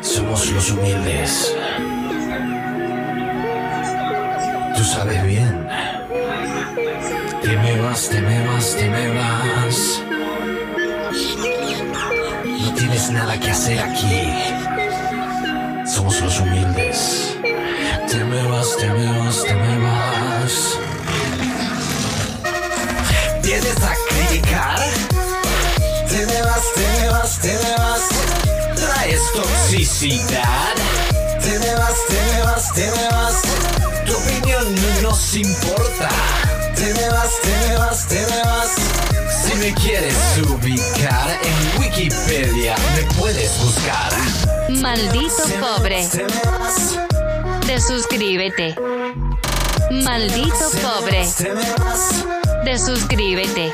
Somos los humildes. Tú sabes bien. Te me vas, te me vas, te me vas. No tienes nada que hacer aquí. Somos los humildes. Te me vas, te me vas, te me vas. Vienes a criticar. Te me vas, te me vas, te me vas. Traes toxicidad. Te me vas, te me vas, te me vas. Tu opinión no nos importa. Te me vas, te me vas, te me vas. Si me quieres ubicar en Wikipedia, me puedes buscar. Maldito pobre. Desuscríbete. Maldito pobre. Desuscríbete.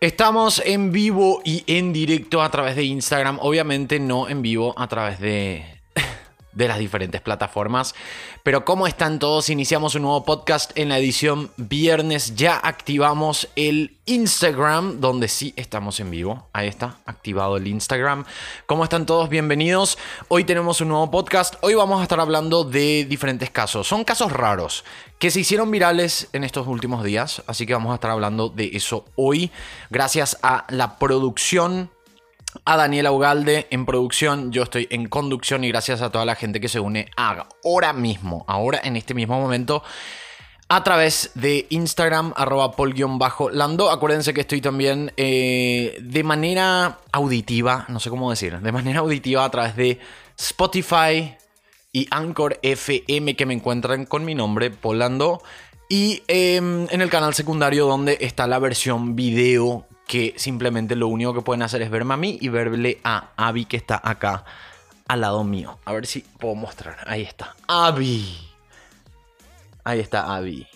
Estamos en vivo y en directo a través de Instagram, obviamente no en vivo a través de, de las diferentes plataformas. Pero ¿cómo están todos? Iniciamos un nuevo podcast en la edición viernes. Ya activamos el Instagram, donde sí estamos en vivo. Ahí está, activado el Instagram. ¿Cómo están todos? Bienvenidos. Hoy tenemos un nuevo podcast. Hoy vamos a estar hablando de diferentes casos. Son casos raros que se hicieron virales en estos últimos días. Así que vamos a estar hablando de eso hoy. Gracias a la producción a Daniela Ugalde en producción, yo estoy en conducción y gracias a toda la gente que se une ahora mismo, ahora en este mismo momento, a través de Instagram, arroba pol-lando. Acuérdense que estoy también eh, de manera auditiva, no sé cómo decir, de manera auditiva a través de Spotify y Anchor FM que me encuentran con mi nombre, Polando. Y eh, en el canal secundario donde está la versión video que simplemente lo único que pueden hacer es verme a mí y verle a Abby que está acá al lado mío. A ver si puedo mostrar. Ahí está. Abby. Ahí está Abby.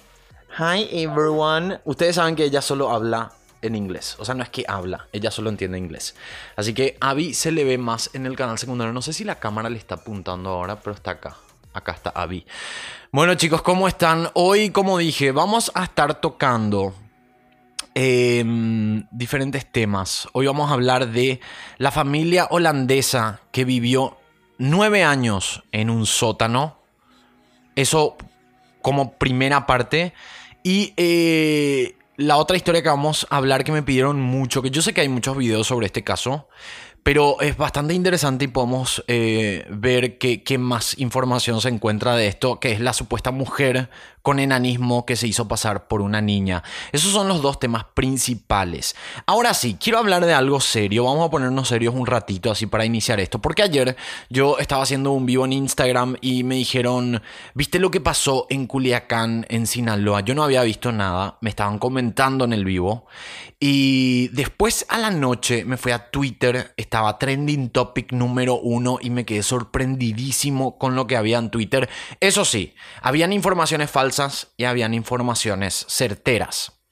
Hi everyone. Ustedes saben que ella solo habla en inglés. O sea, no es que habla, ella solo entiende inglés. Así que Abby se le ve más en el canal secundario. No sé si la cámara le está apuntando ahora, pero está acá. Acá está Abby. Bueno chicos, ¿cómo están? Hoy, como dije, vamos a estar tocando eh, diferentes temas. Hoy vamos a hablar de la familia holandesa que vivió nueve años en un sótano. Eso como primera parte. Y eh, la otra historia que vamos a hablar que me pidieron mucho, que yo sé que hay muchos videos sobre este caso, pero es bastante interesante y podemos eh, ver qué, más información se encuentra de esto, que es la supuesta mujer con enanismo que se hizo pasar por una niña. Esos son los dos temas principales. Ahora sí, quiero hablar de algo serio. Vamos a ponernos serios un ratito así para iniciar esto. Porque ayer yo estaba haciendo un vivo en Instagram y me dijeron, ¿viste lo que pasó en Culiacán, en Sinaloa? Yo no había visto nada. Me estaban comentando en el vivo. Y después a la noche me fui a Twitter. Estaba trending topic número uno y me quedé sorprendidísimo con lo que había en Twitter. Eso sí, habían informaciones falsas y habían informaciones certeras.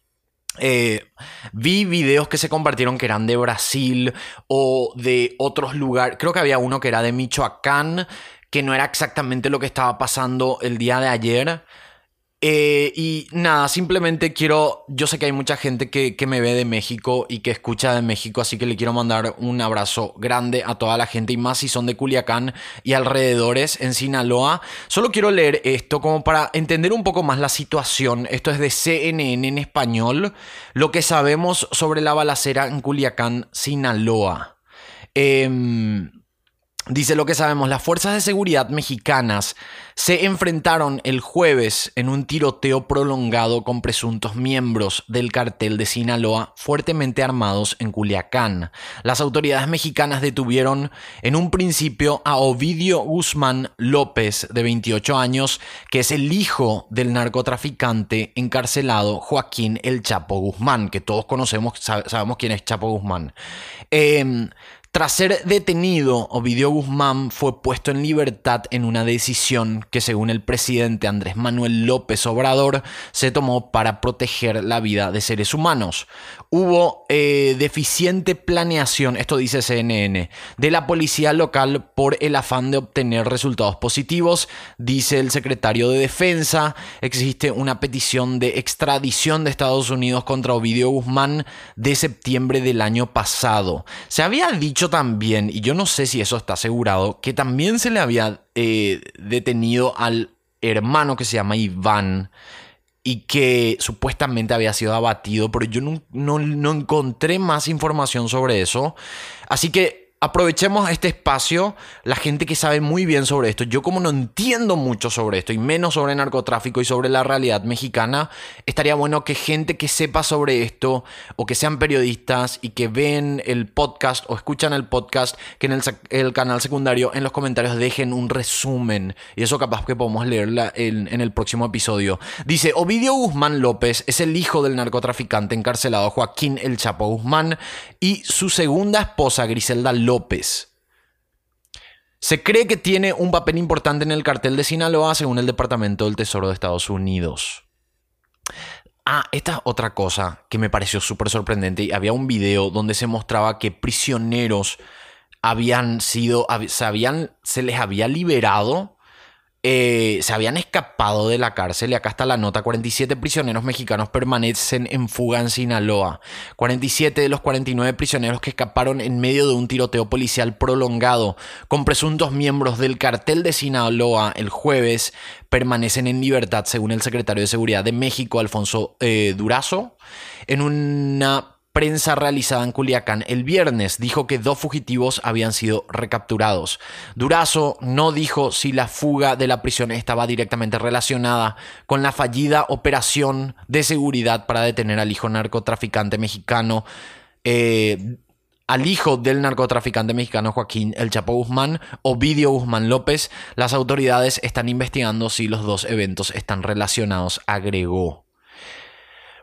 Eh, vi videos que se compartieron que eran de Brasil o de otros lugares. Creo que había uno que era de Michoacán, que no era exactamente lo que estaba pasando el día de ayer. Eh, y nada, simplemente quiero, yo sé que hay mucha gente que, que, me ve de México y que escucha de México, así que le quiero mandar un abrazo grande a toda la gente y más si son de Culiacán y alrededores en Sinaloa. Solo quiero leer esto como para entender un poco más la situación. Esto es de CNN en español, lo que sabemos sobre la balacera en Culiacán, Sinaloa. Eh, Dice lo que sabemos, las fuerzas de seguridad mexicanas se enfrentaron el jueves en un tiroteo prolongado con presuntos miembros del cartel de Sinaloa fuertemente armados en Culiacán. Las autoridades mexicanas detuvieron en un principio a Ovidio Guzmán López, de 28 años, que es el hijo del narcotraficante encarcelado Joaquín El Chapo Guzmán, que todos conocemos, sabemos quién es Chapo Guzmán. Eh, tras ser detenido, Ovidio Guzmán fue puesto en libertad en una decisión que, según el presidente Andrés Manuel López Obrador, se tomó para proteger la vida de seres humanos. Hubo eh, deficiente planeación, esto dice CNN, de la policía local por el afán de obtener resultados positivos, dice el secretario de Defensa. Existe una petición de extradición de Estados Unidos contra Ovidio Guzmán de septiembre del año pasado. Se había dicho también, y yo no sé si eso está asegurado, que también se le había eh, detenido al hermano que se llama Iván y que supuestamente había sido abatido, pero yo no, no, no encontré más información sobre eso. Así que aprovechemos este espacio, la gente que sabe muy bien sobre esto. Yo como no entiendo mucho sobre esto y menos sobre narcotráfico y sobre la realidad mexicana, estaría bueno que gente que sepa sobre esto o que sean periodistas y que ven el podcast o escuchan el podcast, que en el, canal secundario en los comentarios dejen un resumen y eso capaz que podemos leerla en, en el próximo episodio. Dice, Ovidio Guzmán López es el hijo del narcotraficante encarcelado Joaquín El Chapo Guzmán y su segunda esposa Griselda López López. Se cree que tiene un papel importante en el cartel de Sinaloa según el Departamento del Tesoro de Estados Unidos. Ah, esta es otra cosa que me pareció súper sorprendente. Había un video donde se mostraba que prisioneros habían sido, se, habían, se les había liberado eh, se habían escapado de la cárcel y acá está la nota. 47 prisioneros mexicanos permanecen en fuga en Sinaloa. 47 de los 49 prisioneros que escaparon en medio de un tiroteo policial prolongado con presuntos miembros del cartel de Sinaloa el jueves permanecen en libertad según el secretario de Seguridad de México, Alfonso eh, Durazo, en una prensa realizada en Culiacán el viernes dijo que dos fugitivos habían sido recapturados. Durazo no dijo si la fuga de la prisión estaba directamente relacionada con la fallida operación de seguridad para detener al hijo narcotraficante mexicano. Eh, al hijo del narcotraficante mexicano Joaquín El Chapo Guzmán, Ovidio Guzmán López. Las autoridades están investigando si los dos eventos están relacionados, agregó.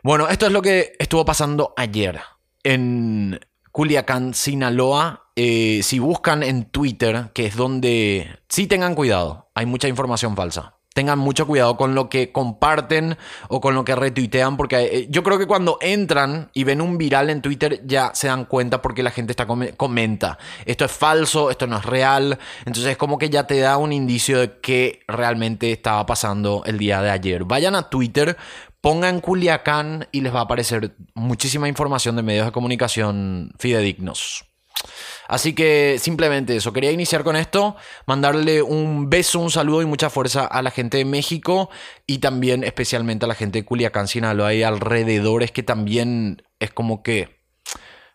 Bueno, esto es lo que estuvo pasando ayer en Culiacán, Sinaloa. Eh, si buscan en Twitter, que es donde... Sí tengan cuidado, hay mucha información falsa. Tengan mucho cuidado con lo que comparten o con lo que retuitean, porque eh, yo creo que cuando entran y ven un viral en Twitter ya se dan cuenta porque la gente está comenta. Esto es falso, esto no es real. Entonces es como que ya te da un indicio de qué realmente estaba pasando el día de ayer. Vayan a Twitter, pongan Culiacán y les va a aparecer muchísima información de medios de comunicación fidedignos. Así que simplemente eso, quería iniciar con esto, mandarle un beso, un saludo y mucha fuerza a la gente de México y también especialmente a la gente de Culiacán, Sinaloa y alrededores que también es como que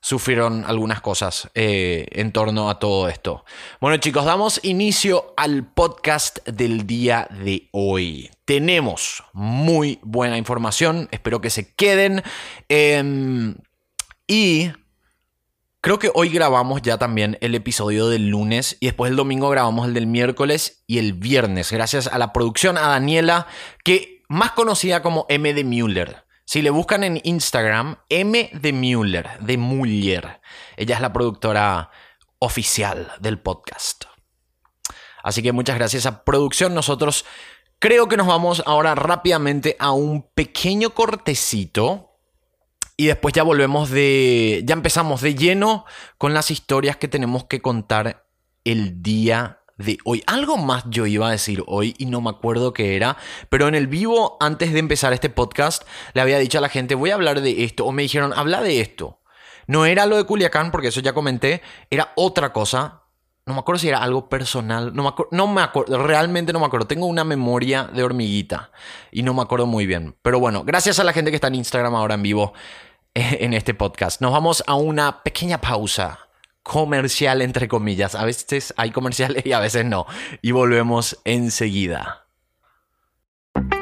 sufrieron algunas cosas eh, en torno a todo esto. Bueno chicos, damos inicio al podcast del día de hoy. Tenemos muy buena información, espero que se queden. Em, y creo que hoy grabamos ya también el episodio del lunes y después el domingo grabamos el del miércoles y el viernes. Gracias a la producción, a Daniela, que más conocida como M de Müller. Si le buscan en Instagram, M de Müller, de Muller. Ella es la productora oficial del podcast. Así que muchas gracias a producción. Nosotros creo que nos vamos ahora rápidamente a un pequeño cortecito. Y después ya volvemos de. Ya empezamos de lleno con las historias que tenemos que contar el día de hoy. Algo más yo iba a decir hoy y no me acuerdo qué era, pero en el vivo, antes de empezar este podcast, le había dicho a la gente, voy a hablar de esto, o me dijeron, habla de esto. No era lo de Culiacán, porque eso ya comenté, era otra cosa. No me acuerdo si era algo personal, no me, acuerdo, no me acuerdo, realmente no me acuerdo. Tengo una memoria de hormiguita y no me acuerdo muy bien. Pero bueno, gracias a la gente que está en Instagram ahora en vivo en este podcast. Nos vamos a una pequeña pausa comercial, entre comillas. A veces hay comerciales y a veces no. Y volvemos enseguida.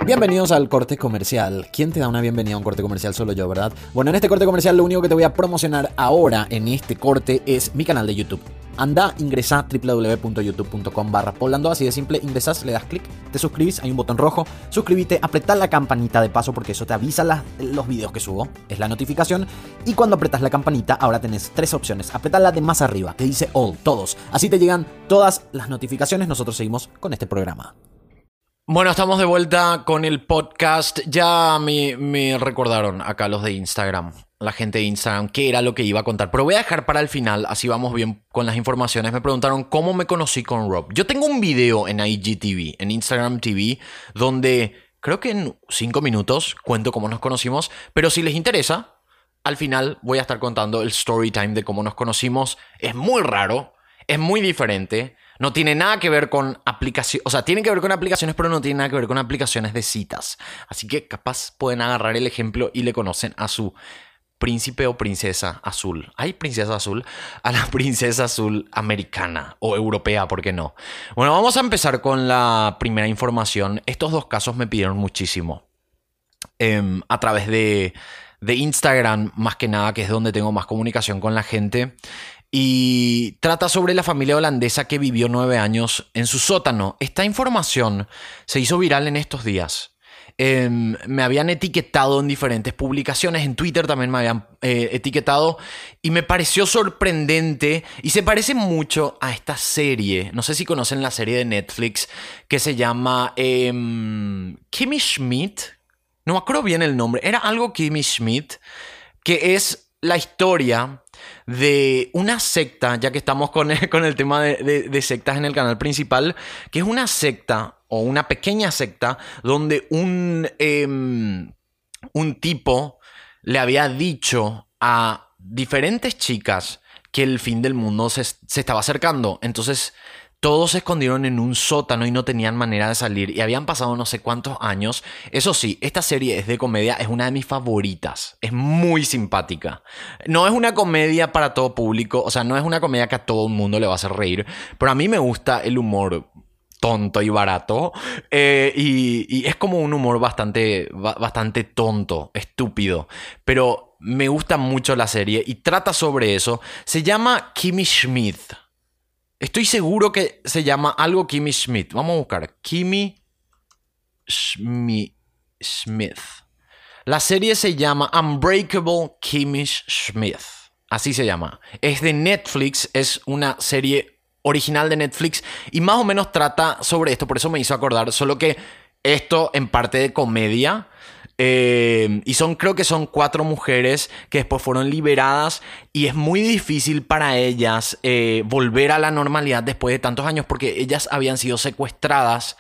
Bienvenidos al corte comercial. ¿Quién te da una bienvenida a un corte comercial? Solo yo, ¿verdad? Bueno, en este corte comercial lo único que te voy a promocionar ahora en este corte es mi canal de YouTube. Anda, ingresa www.youtube.com barra Polando, así de simple, ingresas, le das clic, te suscribís, hay un botón rojo, suscríbete, apretá la campanita de paso porque eso te avisa los videos que subo, es la notificación, y cuando apretas la campanita ahora tenés tres opciones, apretá la de más arriba, que dice All, todos, así te llegan todas las notificaciones, nosotros seguimos con este programa. Bueno, estamos de vuelta con el podcast. Ya me, recordaron acá los de Instagram. La gente de Instagram qué era lo que iba a contar, pero voy a dejar para el final, así vamos bien con las informaciones. Me preguntaron cómo me conocí con Rob. Yo tengo un video en IGTV, en Instagram TV, donde creo que en cinco minutos cuento cómo nos conocimos, pero si les interesa, al final voy a estar contando el story time de cómo nos conocimos. Es muy raro, es muy diferente. No tiene nada que ver con aplicaciones, o sea, tiene que ver con aplicaciones, pero no tiene nada que ver con aplicaciones de citas. Así que capaz pueden agarrar el ejemplo y le conocen a su príncipe o princesa azul. ¿Hay princesa azul? A la princesa azul americana o europea, ¿por qué no? Bueno, vamos a empezar con la primera información. Estos dos casos me pidieron muchísimo. Em, a través de, de Instagram, más que nada, que es donde tengo más comunicación con la gente y trata sobre la familia holandesa que vivió nueve años en su sótano. Esta información se hizo viral en estos días. Em, me habían etiquetado en diferentes publicaciones, en Twitter también me habían eh, etiquetado y me pareció sorprendente y se parece mucho a esta serie, no sé si conocen la serie de Netflix que se llama em, Kimmy Schmidt, no me acuerdo bien el nombre, era algo Kimmy Schmidt, que es la historia de una secta, ya que estamos con con el tema de, sectas en el canal principal, que es una secta o una pequeña secta donde un, em, un tipo le había dicho a diferentes chicas que el fin del mundo se, se estaba acercando. Entonces todos se escondieron en un sótano y no tenían manera de salir y habían pasado no sé cuántos años. Eso sí, esta serie es de comedia, es una de mis favoritas. Es muy simpática. No es una comedia para todo público, o sea, no es una comedia que a todo el mundo le va a hacer reír, pero a mí me gusta el humor tonto y barato. Eh, y, es como un humor bastante, bastante tonto, estúpido. Pero me gusta mucho la serie y trata sobre eso. Se llama Kimmy Schmidt. Estoy seguro que se llama algo Kimmy Schmidt. Vamos a buscar. Kimmy Schmidt. La serie se llama Unbreakable Kimmy Schmidt. Así se llama. Es de Netflix. Es una serie original de Netflix. Y más o menos trata sobre esto. Por eso me hizo acordar. Solo que esto en parte de comedia eh, y son, creo que son cuatro mujeres que después fueron liberadas y es muy difícil para ellas eh, volver a la normalidad después de tantos años porque ellas habían sido secuestradas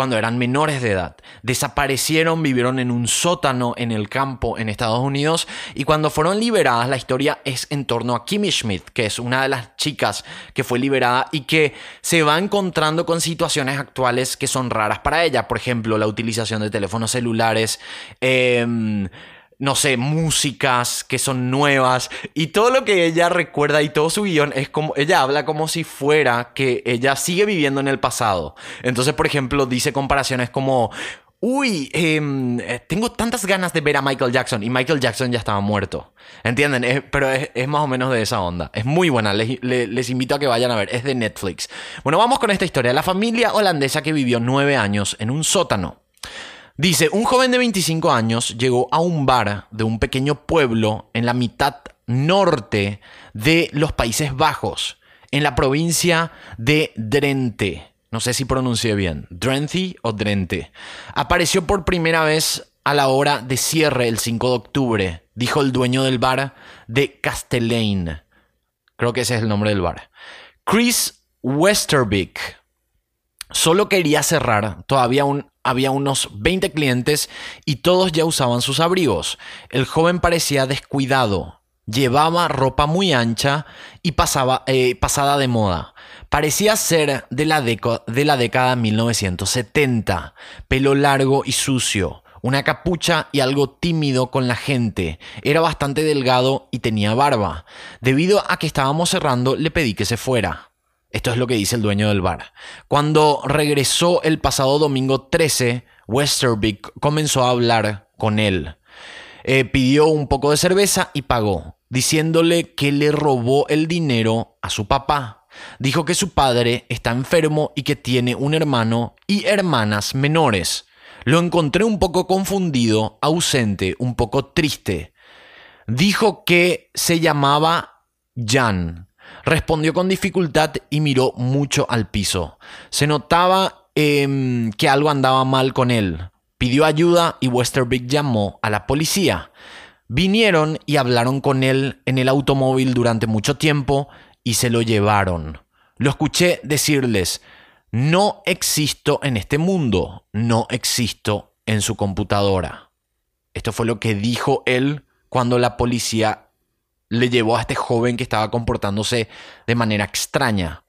cuando eran menores de edad. Desaparecieron, vivieron en un sótano en el campo en Estados Unidos y cuando fueron liberadas la historia es en torno a Kimmy Schmidt, que es una de las chicas que fue liberada y que se va encontrando con situaciones actuales que son raras para ella. Por ejemplo, la utilización de teléfonos celulares. Eh, no sé, músicas que son nuevas y todo lo que ella recuerda y todo su guion es como, ella habla como si fuera que ella sigue viviendo en el pasado. Entonces, por ejemplo, dice comparaciones como, uy, em, eh, tengo tantas ganas de ver a Michael Jackson y Michael Jackson ya estaba muerto. ¿Entienden? pero es, más o menos de esa onda. Es muy buena, les, les, invito a que vayan a ver, es de Netflix. Bueno, vamos con esta historia. La familia holandesa que vivió nueve años en un sótano. Dice, un joven de 25 años llegó a un bar de un pequeño pueblo en la mitad norte de los Países Bajos, en la provincia de Drenthe. No sé si pronuncié bien, Drenthe o Drenthe. Apareció por primera vez a la hora de cierre el 5 de octubre, dijo el dueño del bar de Castellane. Creo que ese es el nombre del bar. Chris Westerbeek solo quería cerrar, todavía un, había unos 20 clientes y todos ya usaban sus abrigos. El joven parecía descuidado, llevaba ropa muy ancha y eh, pasada de moda. Parecía ser de la, de la década 1970, pelo largo y sucio, una capucha y algo tímido con la gente. Era bastante delgado y tenía barba. Debido a que estábamos cerrando, le pedí que se fuera. Esto es lo que dice el dueño del bar. Cuando regresó el pasado domingo 13, Westerbeek comenzó a hablar con él. Eh, pidió un poco de cerveza y pagó, diciéndole que le robó el dinero a su papá. Dijo que su padre está enfermo y que tiene un hermano y hermanas menores. Lo encontré un poco confundido, ausente, un poco triste. Dijo que se llamaba Jan, Respondió con dificultad y miró mucho al piso. Se notaba em, que algo andaba mal con él. Pidió ayuda y Westerbeek llamó a la policía. Vinieron y hablaron con él en el automóvil durante mucho tiempo y se lo llevaron. Lo escuché decirles, no existo en este mundo, no existo en su computadora. Esto fue lo que dijo él cuando la policía le llevó a este joven que estaba comportándose de manera extraña.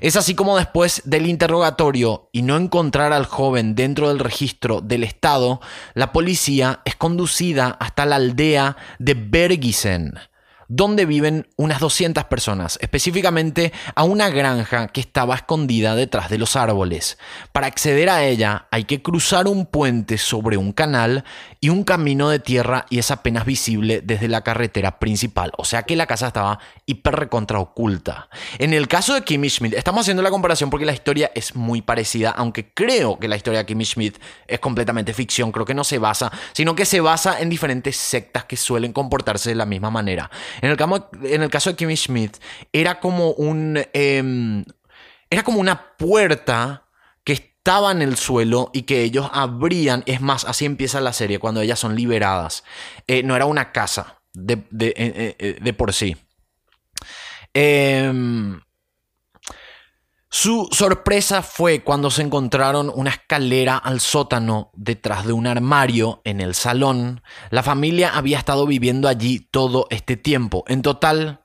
Es así como después del interrogatorio y no encontrar al joven dentro del registro del Estado, la policía es conducida hasta la aldea de Bergisen, donde viven unas 200 personas, específicamente a una granja que estaba escondida detrás de los árboles. Para acceder a ella hay que cruzar un puente sobre un canal y un camino de tierra y es apenas visible desde la carretera principal, o sea que la casa estaba hiper recontra oculta. En el caso de Kimmy Schmidt, estamos haciendo la comparación porque la historia es muy parecida, aunque creo que la historia de Kimmy Schmidt es completamente ficción, creo que no se basa, sino que se basa en diferentes sectas que suelen comportarse de la misma manera. En el, caso de Kimmy Schmidt, era como un. Em, era como una puerta que estaba en el suelo y que ellos abrían. Es más, así empieza la serie, cuando ellas son liberadas. Eh, no era una casa de, de, eh, eh, por sí. Eh, su sorpresa fue cuando se encontraron una escalera al sótano detrás de un armario en el salón. La familia había estado viviendo allí todo este tiempo. En total,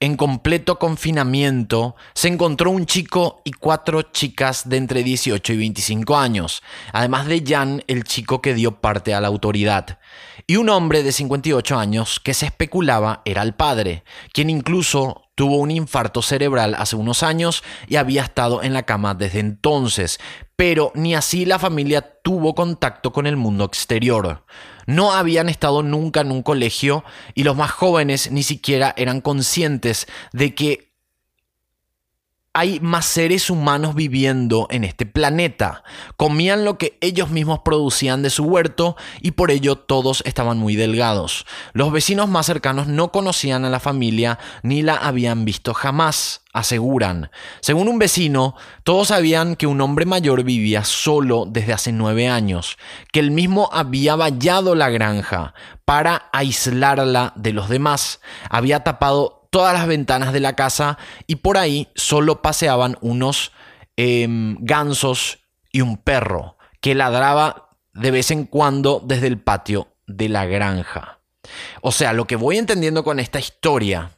en completo confinamiento, se encontró un chico y cuatro chicas de entre 18 y 25 años, además de Jan, el chico que dio parte a la autoridad, y un hombre de 58 años que se especulaba era el padre, quien incluso Tuvo un infarto cerebral hace unos años y había estado en la cama desde entonces, pero ni así la familia tuvo contacto con el mundo exterior. No habían estado nunca en un colegio y los más jóvenes ni siquiera eran conscientes de que hay más seres humanos viviendo en este planeta. Comían lo que ellos mismos producían de su huerto y por ello todos estaban muy delgados. Los vecinos más cercanos no conocían a la familia ni la habían visto jamás, aseguran. Según un vecino, todos sabían que un hombre mayor vivía solo desde hace nueve años, que él mismo había vallado la granja para aislarla de los demás, había tapado todas las ventanas de la casa y por ahí solo paseaban unos em, gansos y un perro que ladraba de vez en cuando desde el patio de la granja. O sea, lo que voy entendiendo con esta historia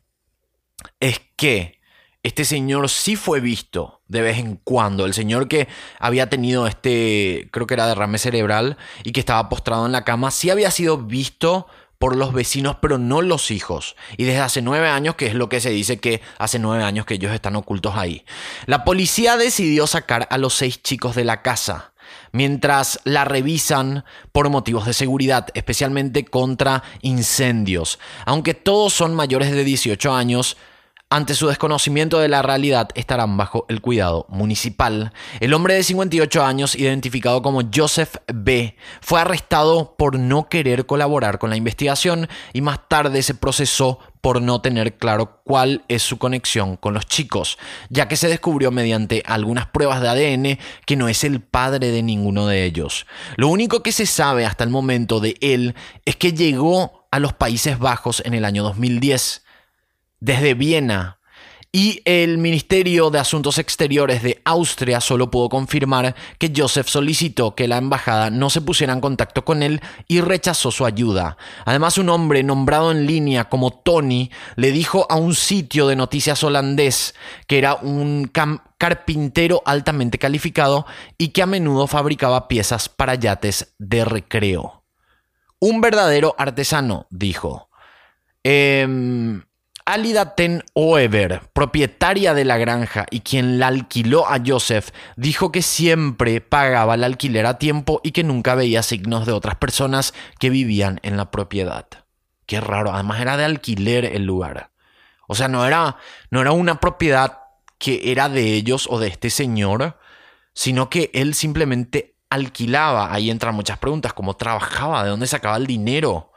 es que este señor sí fue visto de vez en cuando. El señor que había tenido este, creo que era derrame cerebral y que estaba postrado en la cama, sí había sido visto por los vecinos, pero no los hijos. Y desde hace nueve años, que es lo que se dice que hace nueve años que ellos están ocultos ahí. La policía decidió sacar a los seis chicos de la casa mientras la revisan por motivos de seguridad, especialmente contra incendios. Aunque todos son mayores de 18 años, ante su desconocimiento de la realidad, estarán bajo el cuidado municipal. El hombre de 58 años, identificado como Joseph B., fue arrestado por no querer colaborar con la investigación y más tarde se procesó por no tener claro cuál es su conexión con los chicos, ya que se descubrió mediante algunas pruebas de ADN que no es el padre de ninguno de ellos. Lo único que se sabe hasta el momento de él es que llegó a los Países Bajos en el año 2010 desde Viena y el Ministerio de Asuntos Exteriores de Austria solo pudo confirmar que Joseph solicitó que la embajada no se pusiera en contacto con él y rechazó su ayuda. Además, un hombre nombrado en línea como Tony le dijo a un sitio de noticias holandés que era un carpintero altamente calificado y que a menudo fabricaba piezas para yates de recreo. Un verdadero artesano, dijo. Eh, Alida Ten Oever, propietaria de la granja y quien la alquiló a Joseph, dijo que siempre pagaba el alquiler a tiempo y que nunca veía signos de otras personas que vivían en la propiedad. Qué raro, además era de alquiler el lugar. O sea, no era, no era una propiedad que era de ellos o de este señor, sino que él simplemente alquilaba. Ahí entran muchas preguntas, ¿cómo trabajaba? ¿De dónde sacaba el dinero?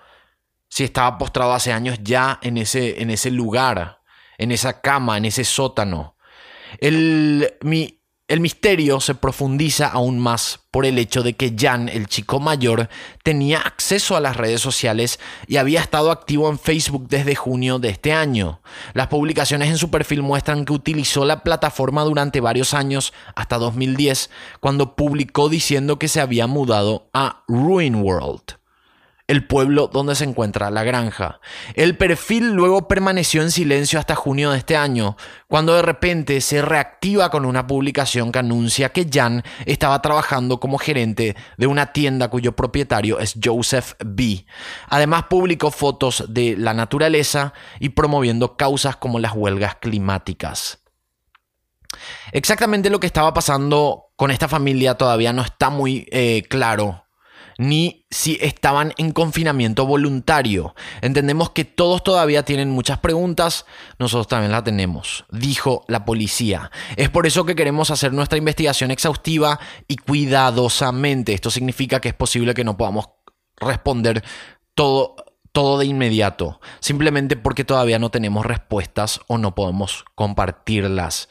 Si estaba postrado hace años ya en ese, en ese lugar, en esa cama, en ese sótano. El, mi el misterio se profundiza aún más por el hecho de que Jan, el chico mayor, tenía acceso a las redes sociales y había estado activo en Facebook desde junio de este año. Las publicaciones en su perfil muestran que utilizó la plataforma durante varios años, hasta 2010, cuando publicó diciendo que se había mudado a Ruin World el pueblo donde se encuentra la granja. El perfil luego permaneció en silencio hasta junio de este año, cuando de repente se reactiva con una publicación que anuncia que Jan estaba trabajando como gerente de una tienda cuyo propietario es Joseph B. Además publicó fotos de la naturaleza y promoviendo causas como las huelgas climáticas. Exactamente lo que estaba pasando con esta familia todavía no está muy eh, claro ni si estaban en confinamiento voluntario. Entendemos que todos todavía tienen muchas preguntas, nosotros también la tenemos, dijo la policía. Es por eso que queremos hacer nuestra investigación exhaustiva y cuidadosamente. Esto significa que es posible que no podamos responder todo todo de inmediato, simplemente porque todavía no tenemos respuestas o no podemos compartirlas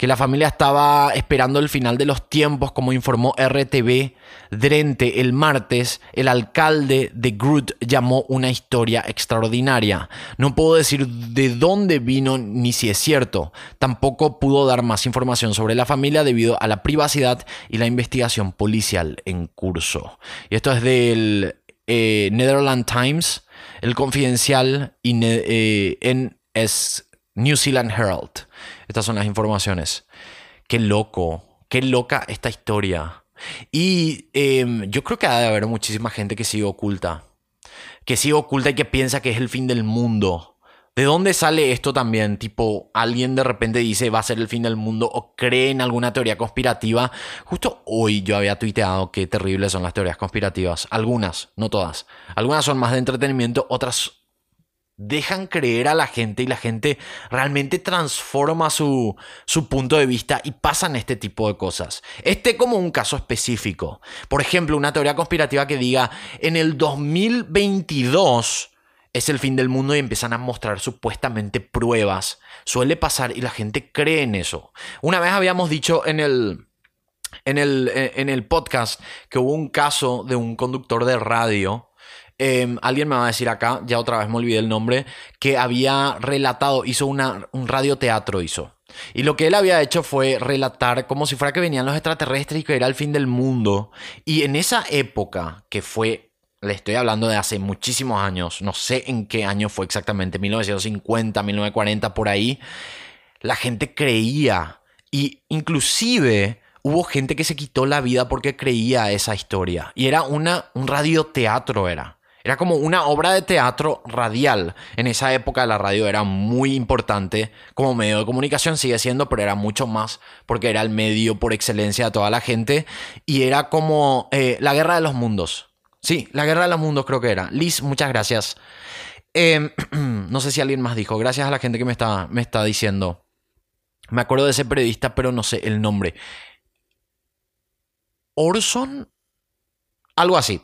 que la familia estaba esperando el final de los tiempos, como informó RTV Drente el martes, el alcalde de Groot llamó una historia extraordinaria. No puedo decir de dónde vino ni si es cierto. Tampoco pudo dar más información sobre la familia debido a la privacidad y la investigación policial en curso. Y esto es del eh, Netherlands Times, el confidencial y eh, New Zealand Herald. Estas son las informaciones. Qué loco, qué loca esta historia. Y em, yo creo que ha de haber muchísima gente que sigue oculta. Que sigue oculta y que piensa que es el fin del mundo. ¿De dónde sale esto también? Tipo, alguien de repente dice va a ser el fin del mundo o cree en alguna teoría conspirativa. Justo hoy yo había tuiteado qué terribles son las teorías conspirativas. Algunas, no todas. Algunas son más de entretenimiento, otras dejan creer a la gente y la gente realmente transforma su, su, punto de vista y pasan este tipo de cosas. Este como un caso específico. Por ejemplo, una teoría conspirativa que diga, en el 2022 es el fin del mundo y empiezan a mostrar supuestamente pruebas. Suele pasar y la gente cree en eso. Una vez habíamos dicho en el... En el, en el podcast que hubo un caso de un conductor de radio Em, alguien me va a decir acá, ya otra vez me olvidé el nombre, que había relatado, hizo una, un radioteatro, hizo. Y lo que él había hecho fue relatar como si fuera que venían los extraterrestres y que era el fin del mundo. Y en esa época, que fue, le estoy hablando de hace muchísimos años, no sé en qué año fue exactamente, 1950, 1940, por ahí, la gente creía. Y inclusive hubo gente que se quitó la vida porque creía esa historia. Y era una, un radioteatro, era. Era como una obra de teatro radial. En esa época la radio era muy importante como medio de comunicación, sigue siendo, pero era mucho más porque era el medio por excelencia de toda la gente. Y era como eh, la guerra de los mundos. Sí, la guerra de los mundos creo que era. Liz, muchas gracias. Em, no sé si alguien más dijo. Gracias a la gente que me está, me está diciendo. Me acuerdo de ese periodista, pero no sé el nombre. Orson. Algo así.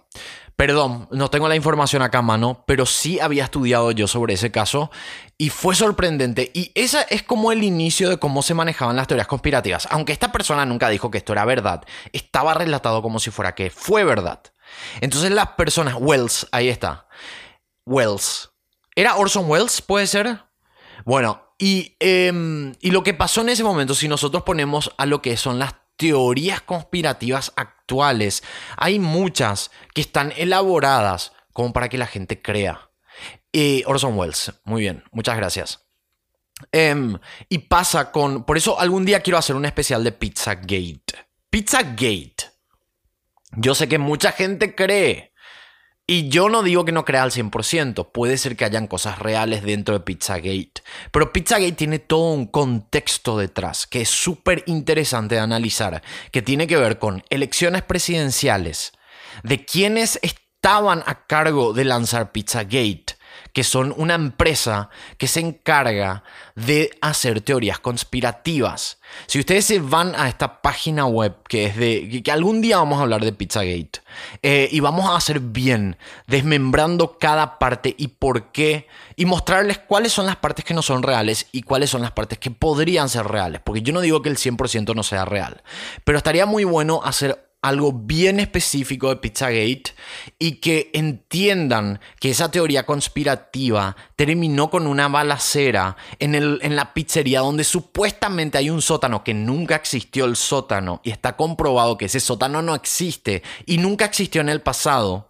Perdón, no tengo la información acá a mano, pero sí había estudiado yo sobre ese caso y fue sorprendente. Y esa es como el inicio de cómo se manejaban las teorías conspirativas. Aunque esta persona nunca dijo que esto era verdad, estaba relatado como si fuera que fue verdad. Entonces las personas, Wells, ahí está. Wells. ¿Era Orson Wells? ¿Puede ser? Bueno, y, em, y lo que pasó en ese momento, si nosotros ponemos a lo que son las teorías conspirativas actuales. Hay muchas que están elaboradas como para que la gente crea. Orson Welles, muy bien, muchas gracias. Em, y pasa con... Por eso algún día quiero hacer un especial de Pizzagate. Pizzagate. Yo sé que mucha gente cree y yo no digo que no crea al 100%, puede ser que hayan cosas reales dentro de Pizzagate, pero Pizzagate tiene todo un contexto detrás que es súper interesante de analizar, que tiene que ver con elecciones presidenciales, de quienes estaban a cargo de lanzar Pizzagate, que son una empresa que se encarga de hacer teorías conspirativas. Si ustedes se van a esta página web que es de que algún día vamos a hablar de Pizzagate eh, y vamos a hacer bien desmembrando cada parte y por qué y mostrarles cuáles son las partes que no son reales y cuáles son las partes que podrían ser reales, porque yo no digo que el 100% no sea real, pero estaría muy bueno hacer algo bien específico de Pizzagate y que entiendan que esa teoría conspirativa terminó con una balacera en, el, en la pizzería donde supuestamente hay un sótano que nunca existió el sótano y está comprobado que ese sótano no existe y nunca existió en el pasado.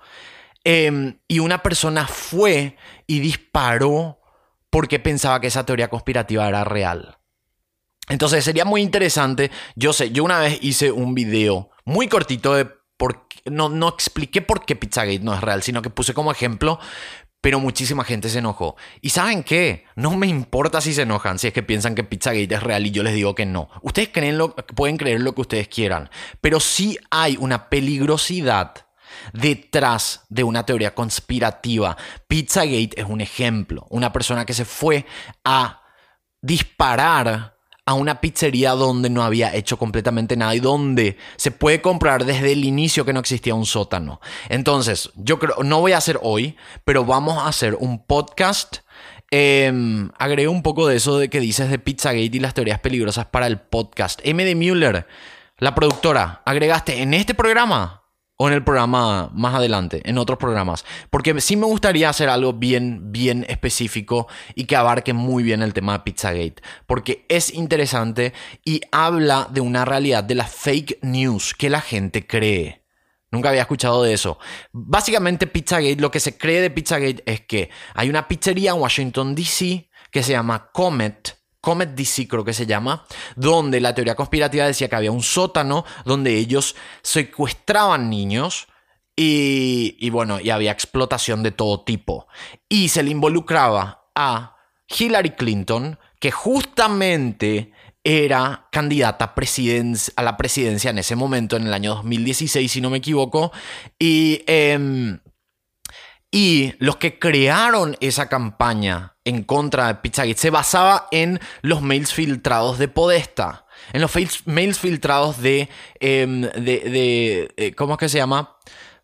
Em, y una persona fue y disparó porque pensaba que esa teoría conspirativa era real. Entonces sería muy interesante. Yo sé, yo una vez hice un video muy cortito de por no, no expliqué por qué Pizzagate no es real, sino que puse como ejemplo, pero muchísima gente se enojó. ¿Y saben qué? No me importa si se enojan, si es que piensan que Pizzagate es real y yo les digo que no. Ustedes creen lo, pueden creer lo que ustedes quieran, pero sí hay una peligrosidad detrás de una teoría conspirativa. Pizzagate es un ejemplo. Una persona que se fue a disparar a una pizzería donde no había hecho completamente nada y donde se puede comprar desde el inicio que no existía un sótano. Entonces, yo creo, no voy a hacer hoy, pero vamos a hacer un podcast. Eh, un poco de eso de que dices de Pizzagate y las teorías peligrosas para el podcast. M. de Müller, la productora, agregaste en este programa o en el programa más adelante, en otros programas. Porque sí me gustaría hacer algo bien, bien específico y que abarque muy bien el tema de Pizzagate. Porque es interesante y habla de una realidad de la fake news que la gente cree. Nunca había escuchado de eso. Básicamente Pizzagate, lo que se cree de Pizzagate es que hay una pizzería en Washington, D.C. que se llama Comet Comet DC creo que se llama, donde la teoría conspirativa decía que había un sótano donde ellos secuestraban niños y, y bueno, y había explotación de todo tipo. Y se le involucraba a Hillary Clinton, que justamente era candidata a, la presidencia en ese momento, en el año 2016, si no me equivoco, y... Em, y los que crearon esa campaña en contra de Pizzagate se basaba en los mails filtrados de Podesta. En los mails filtrados de, em, de, eh, ¿Cómo es que se llama?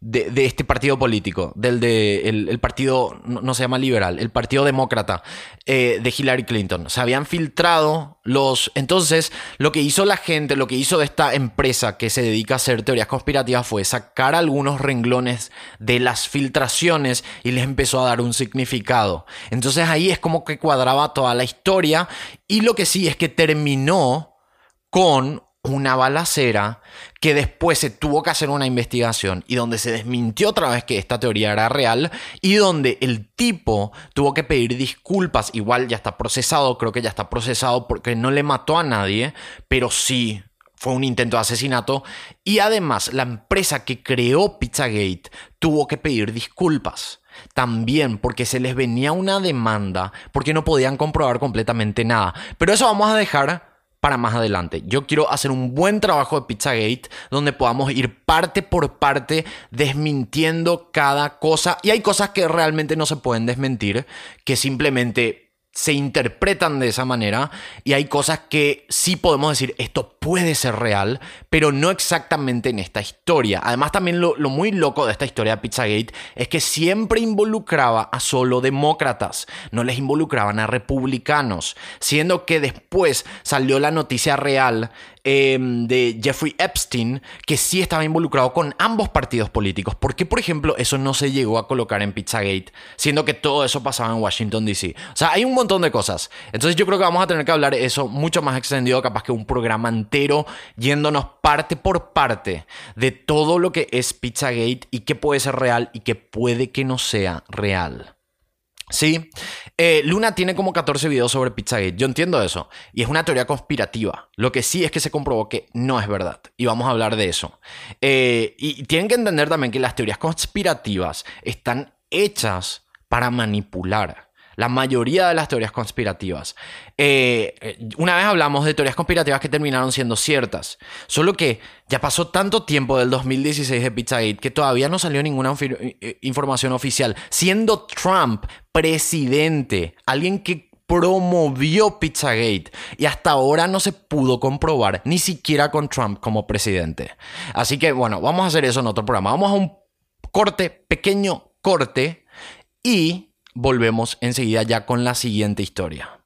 De, este partido político, del de el, partido, no, se llama liberal, el partido demócrata eh, de Hillary Clinton. Se habían filtrado los... Entonces, lo que hizo la gente, lo que hizo esta empresa que se dedica a hacer teorías conspirativas fue sacar algunos renglones de las filtraciones y les empezó a dar un significado. Entonces ahí es como que cuadraba toda la historia y lo que sí es que terminó con una balacera que después se tuvo que hacer una investigación y donde se desmintió otra vez que esta teoría era real y donde el tipo tuvo que pedir disculpas, igual ya está procesado, creo que ya está procesado porque no le mató a nadie, pero sí fue un intento de asesinato y además la empresa que creó Pizzagate tuvo que pedir disculpas. También porque se les venía una demanda, porque no podían comprobar completamente nada. Pero eso vamos a dejar para más adelante. Yo quiero hacer un buen trabajo de Pizzagate donde podamos ir parte por parte desmintiendo cada cosa. Y hay cosas que realmente no se pueden desmentir, que simplemente se interpretan de esa manera y hay cosas que sí podemos decir, esto puede ser real, pero no exactamente en esta historia. Además también lo, muy loco de esta historia de Pizzagate es que siempre involucraba a solo demócratas, no les involucraban a republicanos, siendo que después salió la noticia real Em, de Jeffrey Epstein, que sí estaba involucrado con ambos partidos políticos. ¿Por qué, por ejemplo, eso no se llegó a colocar en Pizzagate, siendo que todo eso pasaba en Washington, D.C.? O sea, hay un montón de cosas. Entonces yo creo que vamos a tener que hablar eso mucho más extendido, capaz que un programa yéndonos parte por parte de todo lo que es Pizzagate y qué puede ser real y qué puede que no sea real. Sí, eh, Luna tiene como 14 videos sobre Pizzagate. Yo entiendo eso. Y es una teoría conspirativa. Lo que sí es que se comprobó que no es verdad. Y vamos a hablar de eso. Eh, y tienen que entender también que las teorías conspirativas están hechas para manipular. La mayoría de las teorías conspirativas. Eh, eh, una vez hablamos de teorías conspirativas que terminaron siendo ciertas. Solo que ya pasó tanto tiempo del 2016 de Pizzagate que todavía no salió ninguna información oficial. Siendo Trump presidente, alguien que promovió Pizzagate y hasta ahora no se pudo comprobar, ni siquiera con Trump como presidente. Así que bueno, vamos a hacer eso en otro programa. Vamos a un corte, pequeño corte, y volvemos enseguida ya con la siguiente historia.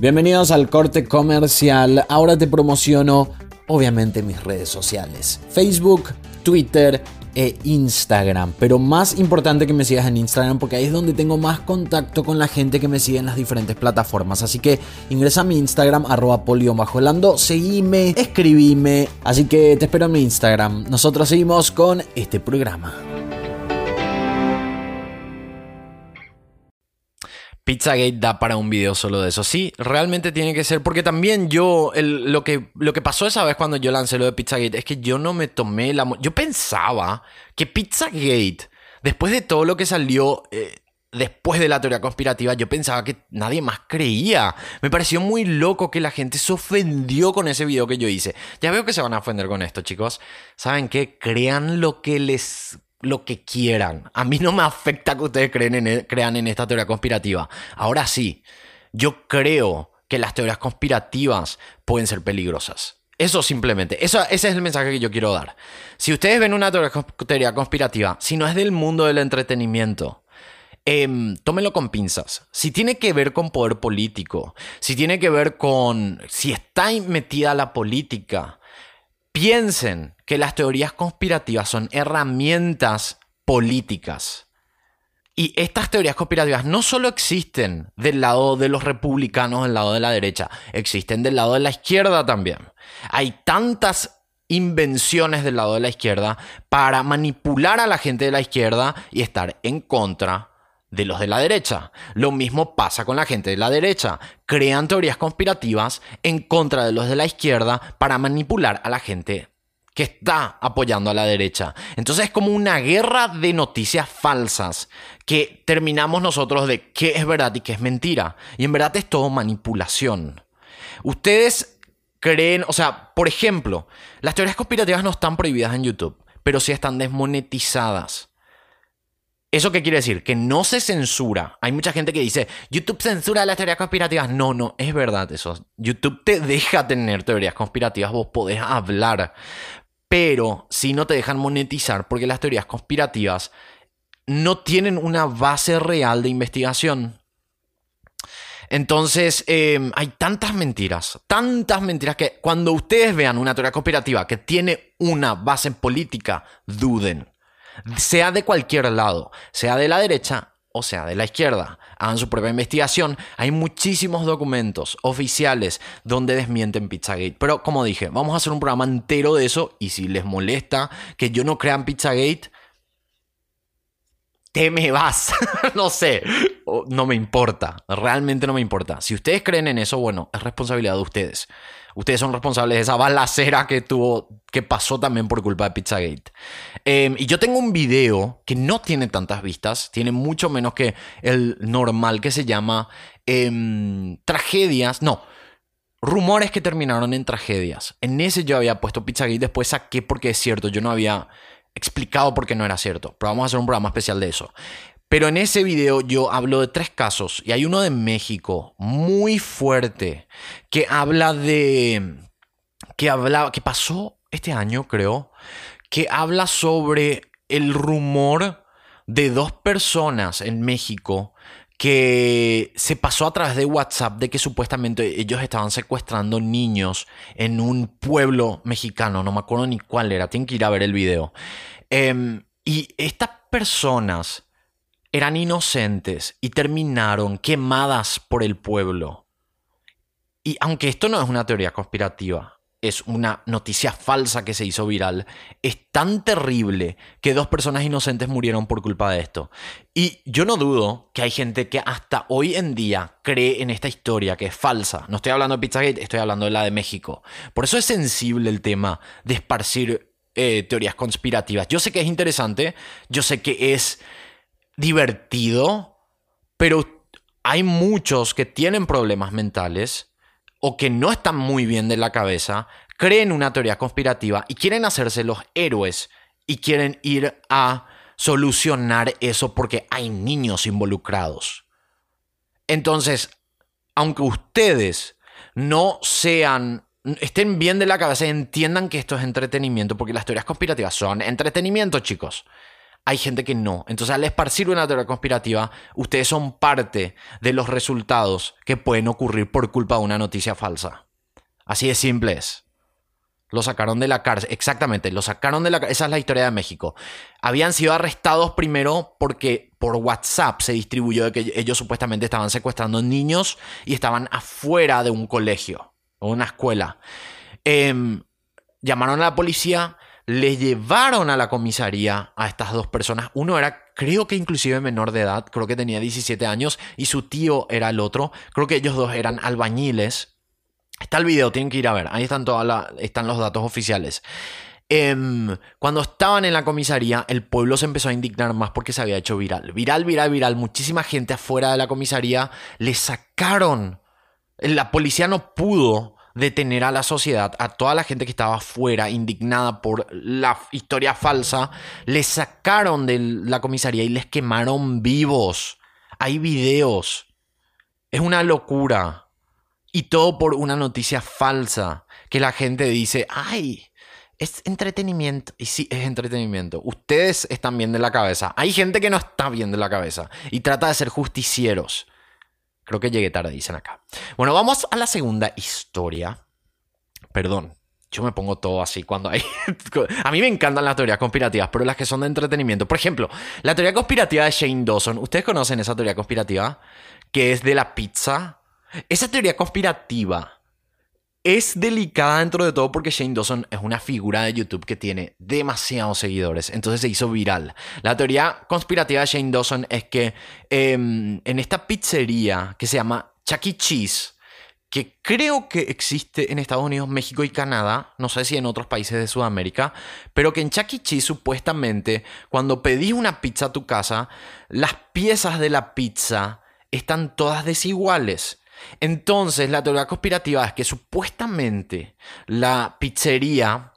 Bienvenidos al corte comercial. Ahora te promociono, obviamente, mis redes sociales. Facebook, Twitter, e Instagram. Pero más importante que me sigas en Instagram porque ahí es donde tengo más contacto con la gente que me sigue en las diferentes plataformas. Así que ingresa a mi Instagram, arroba polio seguime, escribime. Así que te espero en mi Instagram. Nosotros seguimos con este programa. Pizzagate da para un video solo de eso. Sí, realmente tiene que ser. Porque también yo, lo, que, lo que pasó esa vez cuando yo lancé lo de Pizzagate es que yo no me tomé la. Yo pensaba que Pizzagate, después de todo lo que salió. Eh, después de la teoría conspirativa, yo pensaba que nadie más creía. Me pareció muy loco que la gente se ofendió con ese video que yo hice. Ya veo que se van a ofender con esto, chicos. ¿Saben qué? Crean lo que les lo que quieran. A mí no me afecta que ustedes creen en, e, crean en esta teoría conspirativa. Ahora sí, yo creo que las teorías conspirativas pueden ser peligrosas. Eso simplemente, eso, ese es el mensaje que yo quiero dar. Si ustedes ven una teoría conspirativa, si no es del mundo del entretenimiento, eh, tómenlo con pinzas. Si tiene que ver con poder político, si tiene que ver con si está metida la política, piensen que las teorías conspirativas son herramientas políticas. Y estas teorías conspirativas no solo existen del lado de los republicanos, del lado de la derecha, existen del lado de la izquierda también. Hay tantas invenciones del lado de la izquierda para manipular a la gente de la izquierda y estar en contra de los de la derecha. Lo mismo pasa con la gente de la derecha. Crean teorías conspirativas en contra de los de la izquierda para manipular a la gente que está apoyando a la derecha. Entonces es como una guerra de noticias falsas que terminamos nosotros de qué es verdad y qué es mentira. Y en verdad es todo manipulación. Ustedes creen, o sea, por ejemplo, las teorías conspirativas no están prohibidas en YouTube, pero sí están desmonetizadas. ¿Eso qué quiere decir? Que no se censura. Hay mucha gente que dice, YouTube censura las teorías conspirativas. No, no, es verdad eso. YouTube te deja tener teorías conspirativas, vos podés hablar pero si no te dejan monetizar porque las teorías conspirativas no tienen una base real de investigación. Entonces, em, hay tantas mentiras, tantas mentiras que cuando ustedes vean una teoría conspirativa que tiene una base política, duden. Sea de cualquier lado, sea de la derecha o sea, de la izquierda, hagan su propia investigación. Hay muchísimos documentos oficiales donde desmienten Pizzagate. Pero como dije, vamos a hacer un programa entero de eso y si les molesta que yo no crea en Pizzagate, te me vas. no sé, no me importa, realmente no me importa. Si ustedes creen en eso, bueno, es responsabilidad de ustedes. Ustedes son responsables de esa balacera que tuvo, que pasó también por culpa de Pizzagate. Em, y yo tengo un video que no tiene tantas vistas, tiene mucho menos que el normal que se llama em, Tragedias, no, rumores que terminaron en tragedias. En ese yo había puesto Pizzagate, después saqué porque es cierto, yo no había explicado por qué no era cierto, pero vamos a hacer un programa especial de eso. Pero en ese video yo hablo de tres casos y hay uno de México muy fuerte que habla de que habla que pasó este año, creo, que habla sobre el rumor de dos personas en México que se pasó a través de WhatsApp de que supuestamente ellos estaban secuestrando niños en un pueblo mexicano, no me acuerdo ni cuál era, tienen que ir a ver el video. Em, y estas personas eran inocentes y terminaron quemadas por el pueblo. Y aunque esto no es una teoría conspirativa, es una noticia falsa que se hizo viral, es tan terrible que dos personas inocentes murieron por culpa de esto. Y yo no dudo que hay gente que hasta hoy en día cree en esta historia que es falsa. No estoy hablando de Pizzagate, estoy hablando de la de México. Por eso es sensible el tema de esparcir eh, teorías conspirativas. Yo sé que es interesante, yo sé que es divertido, pero hay muchos que tienen problemas mentales o que no están muy bien de la cabeza, creen una teoría conspirativa y quieren hacerse los héroes y quieren ir a solucionar eso porque hay niños involucrados. Entonces, aunque ustedes no sean estén bien de la cabeza y entiendan que esto es entretenimiento, porque las teorías conspirativas son entretenimiento, chicos. Hay gente que no. Entonces, al esparcir una teoría conspirativa, ustedes son parte de los resultados que pueden ocurrir por culpa de una noticia falsa. Así de simple es. Lo sacaron de la cárcel. Exactamente, lo sacaron de la cárcel. Esa es la historia de México. Habían sido arrestados primero porque por WhatsApp se distribuyó de que ellos supuestamente estaban secuestrando niños y estaban afuera de un colegio o una escuela. Em, llamaron a la policía, le llevaron a la comisaría a estas dos personas. Uno era, creo que inclusive menor de edad, creo que tenía 17 años, y su tío era el otro. Creo que ellos dos eran albañiles. Está el video, tienen que ir a ver. Ahí están, todas están los datos oficiales. Em, cuando estaban en la comisaría, el pueblo se empezó a indignar más porque se había hecho viral. Viral, viral, viral. Muchísima gente afuera de la comisaría le sacaron la policía no pudo detener a la sociedad, a toda la gente que estaba afuera, indignada por la historia falsa, les sacaron de la comisaría y les quemaron vivos. Hay videos. Es una locura. Y todo por una noticia falsa que la gente dice, ay, es entretenimiento. Y sí, es entretenimiento. Ustedes están bien de la cabeza. Hay gente que no está bien de la cabeza y trata de ser justicieros. Creo que llegué tarde, dicen acá. Bueno, vamos a la segunda historia. Perdón, yo me pongo todo así cuando hay... a mí me encantan las teorías conspirativas, pero las que son de entretenimiento. Por ejemplo, la teoría conspirativa de Shane Dawson. ¿Ustedes conocen esa teoría conspirativa? Que es de la pizza. Esa teoría conspirativa es delicada dentro de todo porque Shane Dawson es una figura de YouTube que tiene demasiados seguidores, entonces se hizo viral. La teoría conspirativa de Shane Dawson es que em, en esta pizzería que se llama Chuck E. Cheese, que creo que existe en Estados Unidos, México y Canadá, no sé si en otros países de Sudamérica, pero que en Chuck E. Cheese supuestamente cuando pedís una pizza a tu casa, las piezas de la pizza están todas desiguales. Entonces, la teoría conspirativa es que supuestamente la pizzería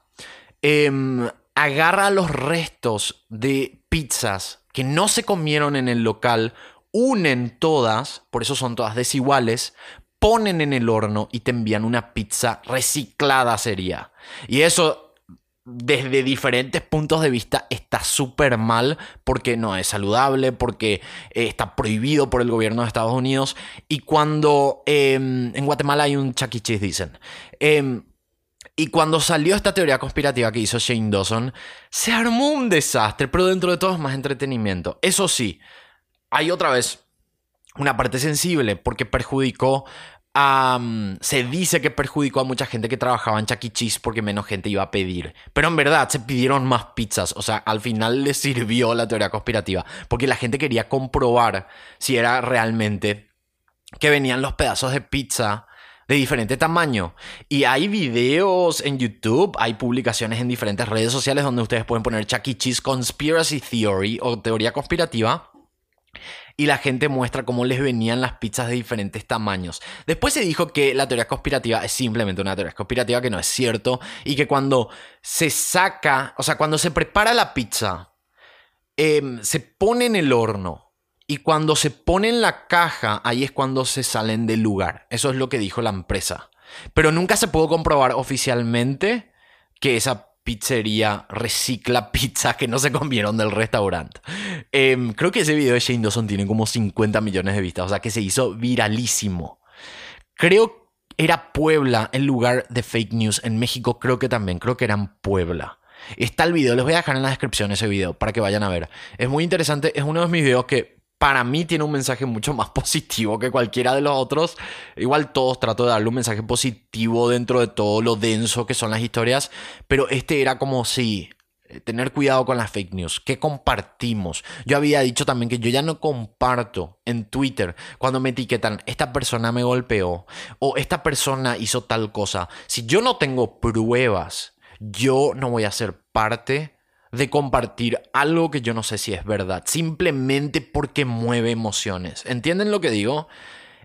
em, agarra los restos de pizzas que no se comieron en el local, unen todas, por eso son todas desiguales, ponen en el horno y te envían una pizza reciclada sería. Y eso desde diferentes puntos de vista está súper mal porque no es saludable, porque eh, está prohibido por el gobierno de Estados Unidos. Y cuando em, en Guatemala hay un Chuck e. dicen. Em, y cuando salió esta teoría conspirativa que hizo Shane Dawson, se armó un desastre, pero dentro de todo es más entretenimiento. Eso sí, hay otra vez una parte sensible porque perjudicó se dice que perjudicó a mucha gente que trabajaba en Chuck E. Cheese porque menos gente iba a pedir. Pero en verdad se pidieron más pizzas. O sea, al final le sirvió la teoría conspirativa. Porque la gente quería comprobar si era realmente que venían los pedazos de pizza de diferente tamaño. Y hay videos en YouTube, hay publicaciones en diferentes redes sociales donde ustedes pueden poner Chuck E. Cheese Conspiracy Theory o teoría conspirativa y la gente muestra cómo les venían las pizzas de diferentes tamaños. Después se dijo que la teoría conspirativa es simplemente una teoría conspirativa que no es cierto y que cuando se saca, o sea, cuando se prepara la pizza, em, se pone en el horno y cuando se pone en la caja, ahí es cuando se salen del lugar. Eso es lo que dijo la empresa. Pero nunca se pudo comprobar oficialmente que esa pizzería recicla pizza que no se comieron del restaurante. Em, creo que ese video de Shane Dawson tiene como 50 millones de vistas, o sea que se hizo viralísimo. Creo era Puebla el lugar de fake news. En México creo que también, creo que era en Puebla. Está el video, les voy a dejar en la descripción ese video para que vayan a ver. Es muy interesante, es uno de mis videos que para mí tiene un mensaje mucho más positivo que cualquiera de los otros. Igual todos trato de darle un mensaje positivo dentro de todo lo denso que son las historias, pero este era como si eh, tener cuidado con las fake news, ¿Qué compartimos. Yo había dicho también que yo ya no comparto en Twitter cuando me etiquetan, esta persona me golpeó o esta persona hizo tal cosa. Si yo no tengo pruebas, yo no voy a hacer parte de compartir algo que yo no sé si es verdad, simplemente porque mueve emociones. ¿Entienden lo que digo?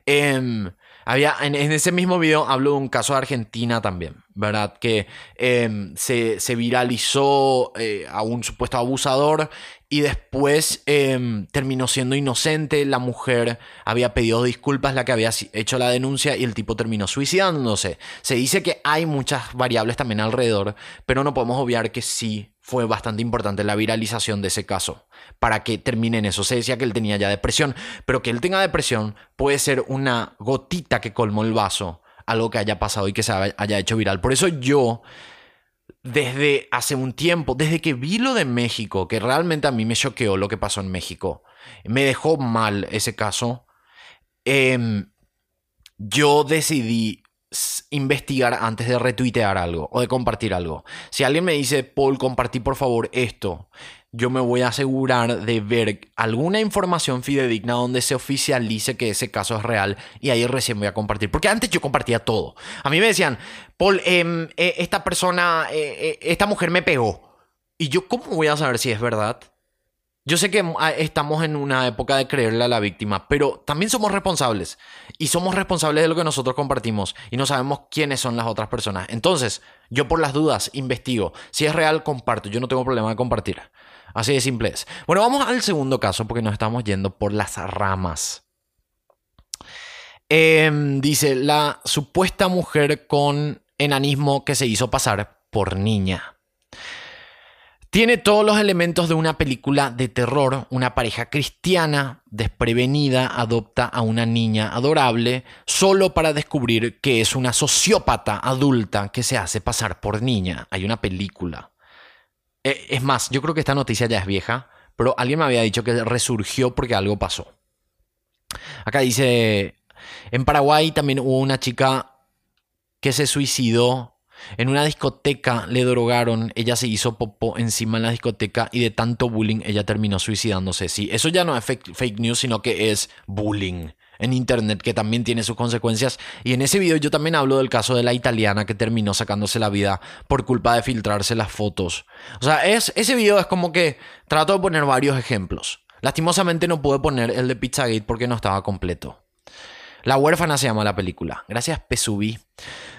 Em, había, en, ese mismo video hablo de un caso de Argentina también, ¿verdad? Que em, se, viralizó eh, a un supuesto abusador y después em, terminó siendo inocente. La mujer había pedido disculpas, la que había hecho la denuncia, y el tipo terminó suicidándose. Se dice que hay muchas variables también alrededor, pero no podemos obviar que sí fue bastante importante la viralización de ese caso para que termine en eso. Se decía que él tenía ya depresión, pero que él tenga depresión puede ser una gotita que colmó el vaso, algo que haya pasado y que se haya hecho viral. Por eso yo desde hace un tiempo, desde que vi lo de México, que realmente a mí me choqueó lo que pasó en México, me dejó mal ese caso, em, yo decidí investigar antes de retuitear algo o de compartir algo. Si alguien me dice, Paul, compartí por favor esto, yo me voy a asegurar de ver alguna información fidedigna donde se oficialice que ese caso es real y ahí recién voy a compartir. Porque antes yo compartía todo. A mí me decían, Paul, em, eh, esta persona, eh, eh, esta mujer me pegó. Y yo, ¿cómo voy a saber si es verdad? Yo sé que ah, estamos en una época de creerle a la víctima, pero también somos responsables. Y somos responsables de lo que nosotros compartimos. Y no sabemos quiénes son las otras personas. Entonces, yo por las dudas investigo. Si es real, comparto. Yo no tengo problema de compartir. Así de simple es. Bueno, vamos al segundo caso porque nos estamos yendo por las ramas. Em, dice, la supuesta mujer con enanismo que se hizo pasar por niña. Tiene todos los elementos de una película de terror. Una pareja cristiana desprevenida adopta a una niña adorable solo para descubrir que es una sociópata adulta que se hace pasar por niña. Hay una película. Eh, es más, yo creo que esta noticia ya es vieja, pero alguien me había dicho que resurgió porque algo pasó. Acá dice, en Paraguay también hubo una chica que se suicidó en una discoteca le drogaron, ella se hizo popó encima en la discoteca y de tanto bullying ella terminó suicidándose. Sí, eso ya no es fake, news, sino que es bullying en internet que también tiene sus consecuencias. Y en ese video yo también hablo del caso de la italiana que terminó sacándose la vida por culpa de filtrarse las fotos. O sea, es, ese video es como que trato de poner varios ejemplos. Lastimosamente no pude poner el de Pizzagate porque no estaba completo. La huérfana se llama la película. Gracias, Pesubi.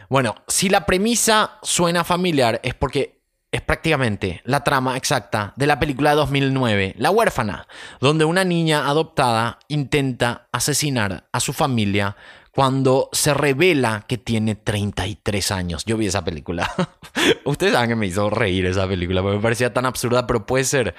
Bueno, si la premisa suena familiar es porque es prácticamente la trama exacta de la película de 2009, La huérfana, donde una niña adoptada intenta asesinar a su familia cuando se revela que tiene 33 años. Yo vi esa película. Ustedes saben que me hizo reír esa película, porque me parecía tan absurda, pero puede ser.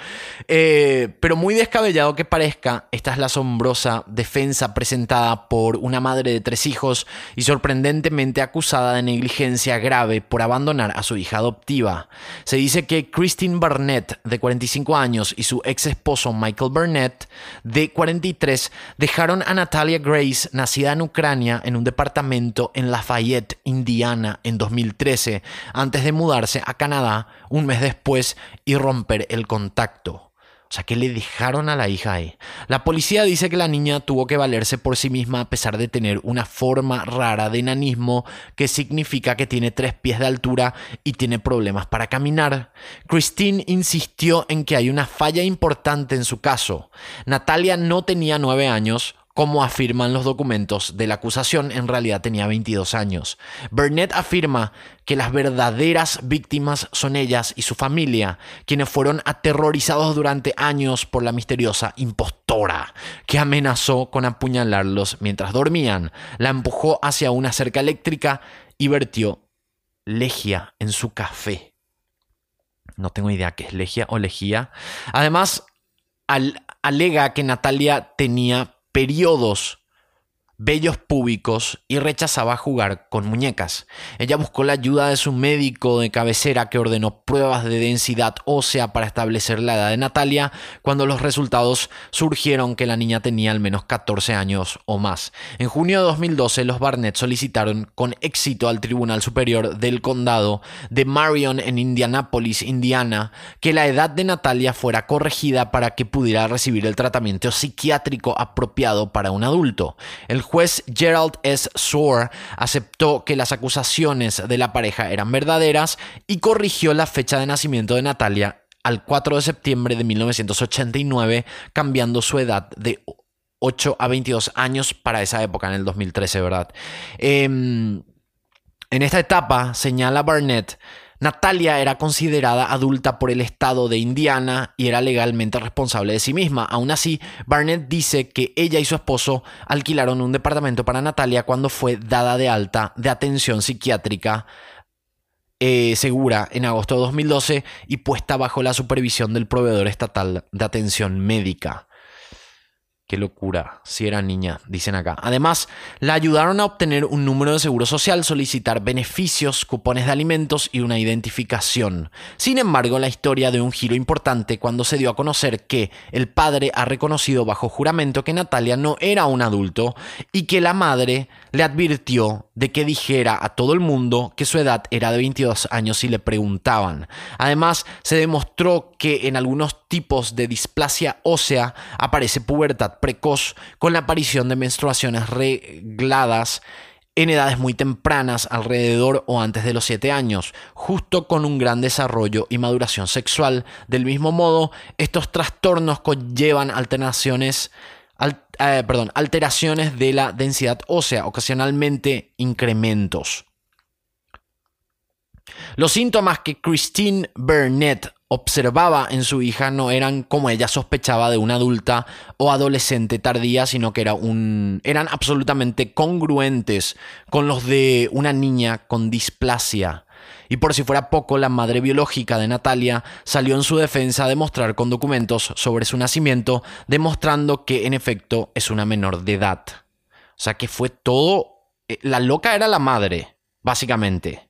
Eh, pero muy descabellado que parezca, esta es la asombrosa defensa presentada por una madre de tres hijos y sorprendentemente acusada de negligencia grave por abandonar a su hija adoptiva. Se dice que Christine Burnett, de 45 años, y su ex esposo Michael Burnett, de 43, dejaron a Natalia Grace, nacida en Ucrania, en un departamento en Lafayette, Indiana, en 2013, antes de mudarse a Canadá un mes después y romper el contacto. O sea, que le dejaron a la hija ahí. La policía dice que la niña tuvo que valerse por sí misma a pesar de tener una forma rara de enanismo que significa que tiene tres pies de altura y tiene problemas para caminar. Christine insistió en que hay una falla importante en su caso. Natalia no tenía nueve años, como afirman los documentos de la acusación, en realidad tenía 22 años. Burnett afirma que las verdaderas víctimas son ellas y su familia, quienes fueron aterrorizados durante años por la misteriosa impostora, que amenazó con apuñalarlos mientras dormían, la empujó hacia una cerca eléctrica y vertió legia en su café. No tengo idea qué es legia o lejía. Además, alega que Natalia tenía periodos bellos públicos y rechazaba jugar con muñecas. Ella buscó la ayuda de su médico de cabecera que ordenó pruebas de densidad ósea para establecer la edad de Natalia cuando los resultados surgieron que la niña tenía al menos 14 años o más. En junio de 2012 los Barnett solicitaron con éxito al Tribunal Superior del Condado de Marion en Indianápolis, Indiana, que la edad de Natalia fuera corregida para que pudiera recibir el tratamiento psiquiátrico apropiado para un adulto. El juez Gerald S. Soar aceptó que las acusaciones de la pareja eran verdaderas y corrigió la fecha de nacimiento de Natalia al 4 de septiembre de 1989, cambiando su edad de 8 a 22 años para esa época, en el 2013, ¿verdad? Em, en esta etapa, señala Barnett, Natalia era considerada adulta por el estado de Indiana y era legalmente responsable de sí misma. Aún así, Barnett dice que ella y su esposo alquilaron un departamento para Natalia cuando fue dada de alta de atención psiquiátrica eh, segura en agosto de 2012 y puesta bajo la supervisión del proveedor estatal de atención médica. Qué locura, si era niña, dicen acá. Además, la ayudaron a obtener un número de seguro social, solicitar beneficios, cupones de alimentos y una identificación. Sin embargo, la historia dio un giro importante cuando se dio a conocer que el padre ha reconocido bajo juramento que Natalia no era un adulto y que la madre le advirtió de que dijera a todo el mundo que su edad era de 22 años si le preguntaban. Además, se demostró que en algunos tipos de displasia ósea aparece pubertad precoz con la aparición de menstruaciones regladas en edades muy tempranas, alrededor o antes de los 7 años, justo con un gran desarrollo y maduración sexual. Del mismo modo, estos trastornos conllevan alteraciones, eh, perdón, alteraciones de la densidad ósea, ocasionalmente incrementos. Los síntomas que Christine Burnett observaba en su hija no eran como ella sospechaba de una adulta o adolescente tardía, sino que era un, eran absolutamente congruentes con los de una niña con displasia. Y por si fuera poco, la madre biológica de Natalia salió en su defensa a demostrar con documentos sobre su nacimiento, demostrando que en efecto es una menor de edad. O sea que fue todo... Eh, la loca era la madre, básicamente.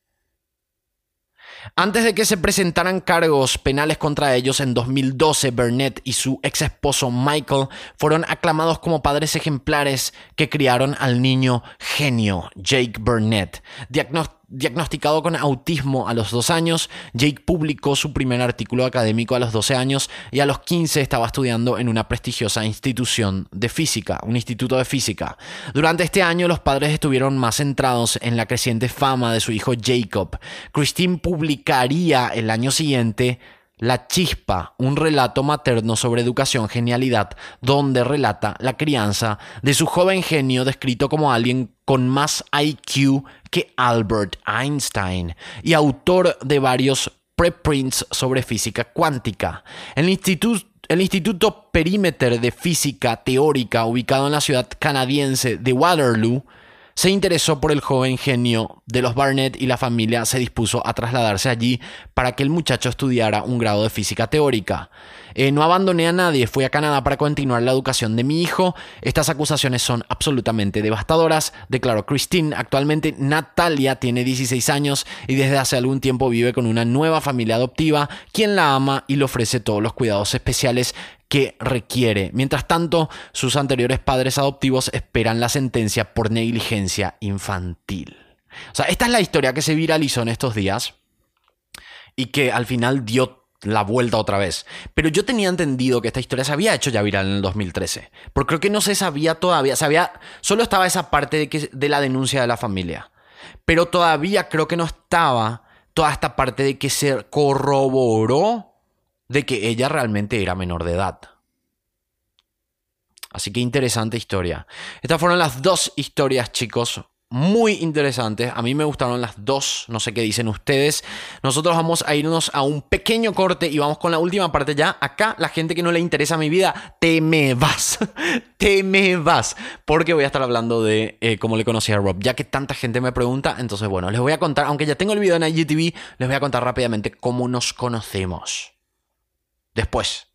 Antes de que se presentaran cargos penales contra ellos en 2012, Burnett y su ex esposo Michael fueron aclamados como padres ejemplares que criaron al niño genio Jake Burnett, con autismo a los dos años, Jake publicó su primer artículo académico a los 12 años y a los 15 estaba estudiando en una prestigiosa institución de física, un instituto de física. Durante este año los padres estuvieron más centrados en la creciente fama de su hijo Jacob. Christine publicaría el año siguiente la Chispa, un relato materno sobre educación genialidad, donde relata la crianza de su joven genio descrito como alguien con más IQ que Albert Einstein y autor de varios preprints sobre física cuántica. El instituto el Instituto de Física Teórica, ubicado en la ciudad canadiense de Waterloo, se interesó por el joven genio de los Barnett y la familia se dispuso a trasladarse allí para que el muchacho estudiara un grado de física teórica. Eh, no abandoné a nadie, fui a Canadá para continuar la educación de mi hijo. Estas acusaciones son absolutamente devastadoras, declaró Christine. Actualmente Natalia tiene 16 años y desde hace algún tiempo vive con una nueva familia adoptiva, quien la ama y le ofrece todos los cuidados especiales que requiere. Mientras tanto, sus anteriores padres adoptivos esperan la sentencia por negligencia infantil. O sea, esta es la historia que se viralizó en estos días y que al final dio la vuelta otra vez. Pero yo tenía entendido que esta historia se había hecho ya viral en el 2013. Porque creo que no se sabía todavía. Sabía, solo estaba esa parte de, que, de la denuncia de la familia. Pero todavía creo que no estaba toda esta parte de que se corroboró de que ella realmente era menor de edad. Así que interesante historia. Estas fueron las dos historias, chicos. Muy interesantes. A mí me gustaron las dos. No sé qué dicen ustedes. Nosotros vamos a irnos a un pequeño corte y vamos con la última parte ya. Acá, la gente que no le interesa mi vida, te me vas. te me vas. Porque voy a estar hablando de eh, cómo le conocí a Rob. Ya que tanta gente me pregunta. Entonces, bueno, les voy a contar. Aunque ya tengo el video en IGTV, les voy a contar rápidamente cómo nos conocemos después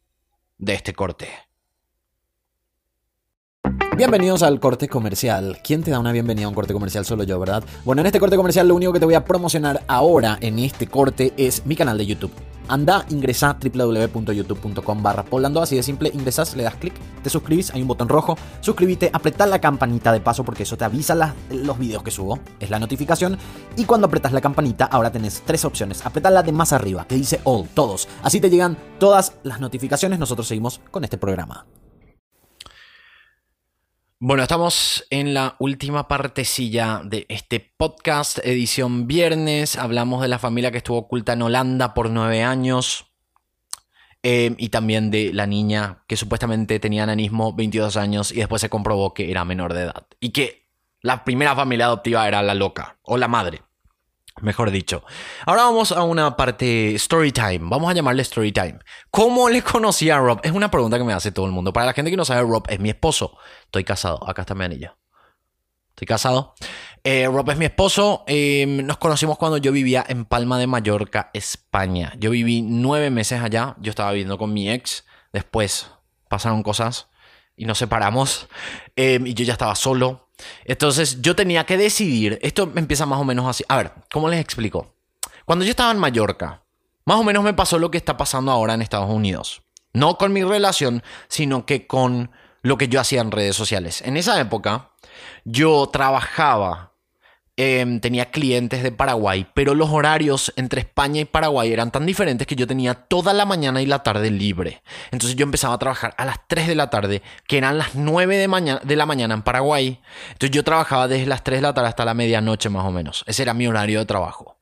de este corte. Bienvenidos al corte comercial. ¿Quién te da una bienvenida a un corte comercial? Solo yo, ¿verdad? Bueno, en este corte comercial lo único que te voy a promocionar ahora en este corte es mi canal de YouTube. Anda, ingresa www.youtube.com barra poblando, así de simple, ingresas, le das clic, te suscribís, hay un botón rojo, suscríbete, apretá la campanita de paso porque eso te avisa los videos que subo, es la notificación, y cuando apretas la campanita ahora tenés tres opciones, apretá la de más arriba, que dice all, todos, así te llegan todas las notificaciones, nosotros seguimos con este programa. Bueno, estamos en la última partecilla de este podcast, edición viernes. Hablamos de la familia que estuvo oculta en Holanda por nueve años. eh, y también de la niña que supuestamente tenía nanismo 22 años y después se comprobó que era menor de edad. Y que la primera familia adoptiva era la loca, o la madre. Mejor dicho. Ahora vamos a una parte story time. Vamos a llamarle story time. ¿Cómo le conocí a Rob? Es una pregunta que me hace todo el mundo. Para la gente que no sabe, Rob es mi esposo. Estoy casado. Acá está mi anillo. Estoy casado. Eh, Rob es mi esposo. Eh, nos conocimos cuando yo vivía en Palma de Mallorca, España. Yo viví nueve meses allá. Yo estaba viviendo con mi ex. Después pasaron cosas y nos separamos. Eh, y yo ya estaba solo. Entonces yo tenía que decidir. Esto empieza más o menos así. A ver, ¿cómo les explico? Cuando yo estaba en Mallorca, más o menos me pasó lo que está pasando ahora en Estados Unidos. No con mi relación, sino que con lo que yo hacía en redes sociales. En esa época, yo trabajaba, em, tenía clientes de Paraguay, pero los horarios entre España y Paraguay eran tan diferentes que yo tenía toda la mañana y la tarde libre. Entonces yo empezaba a trabajar a las 3 de la tarde, que eran las 9 de, mañana, de la mañana en Paraguay. Entonces yo trabajaba desde las 3 de la tarde hasta la medianoche más o menos. Ese era mi horario de trabajo.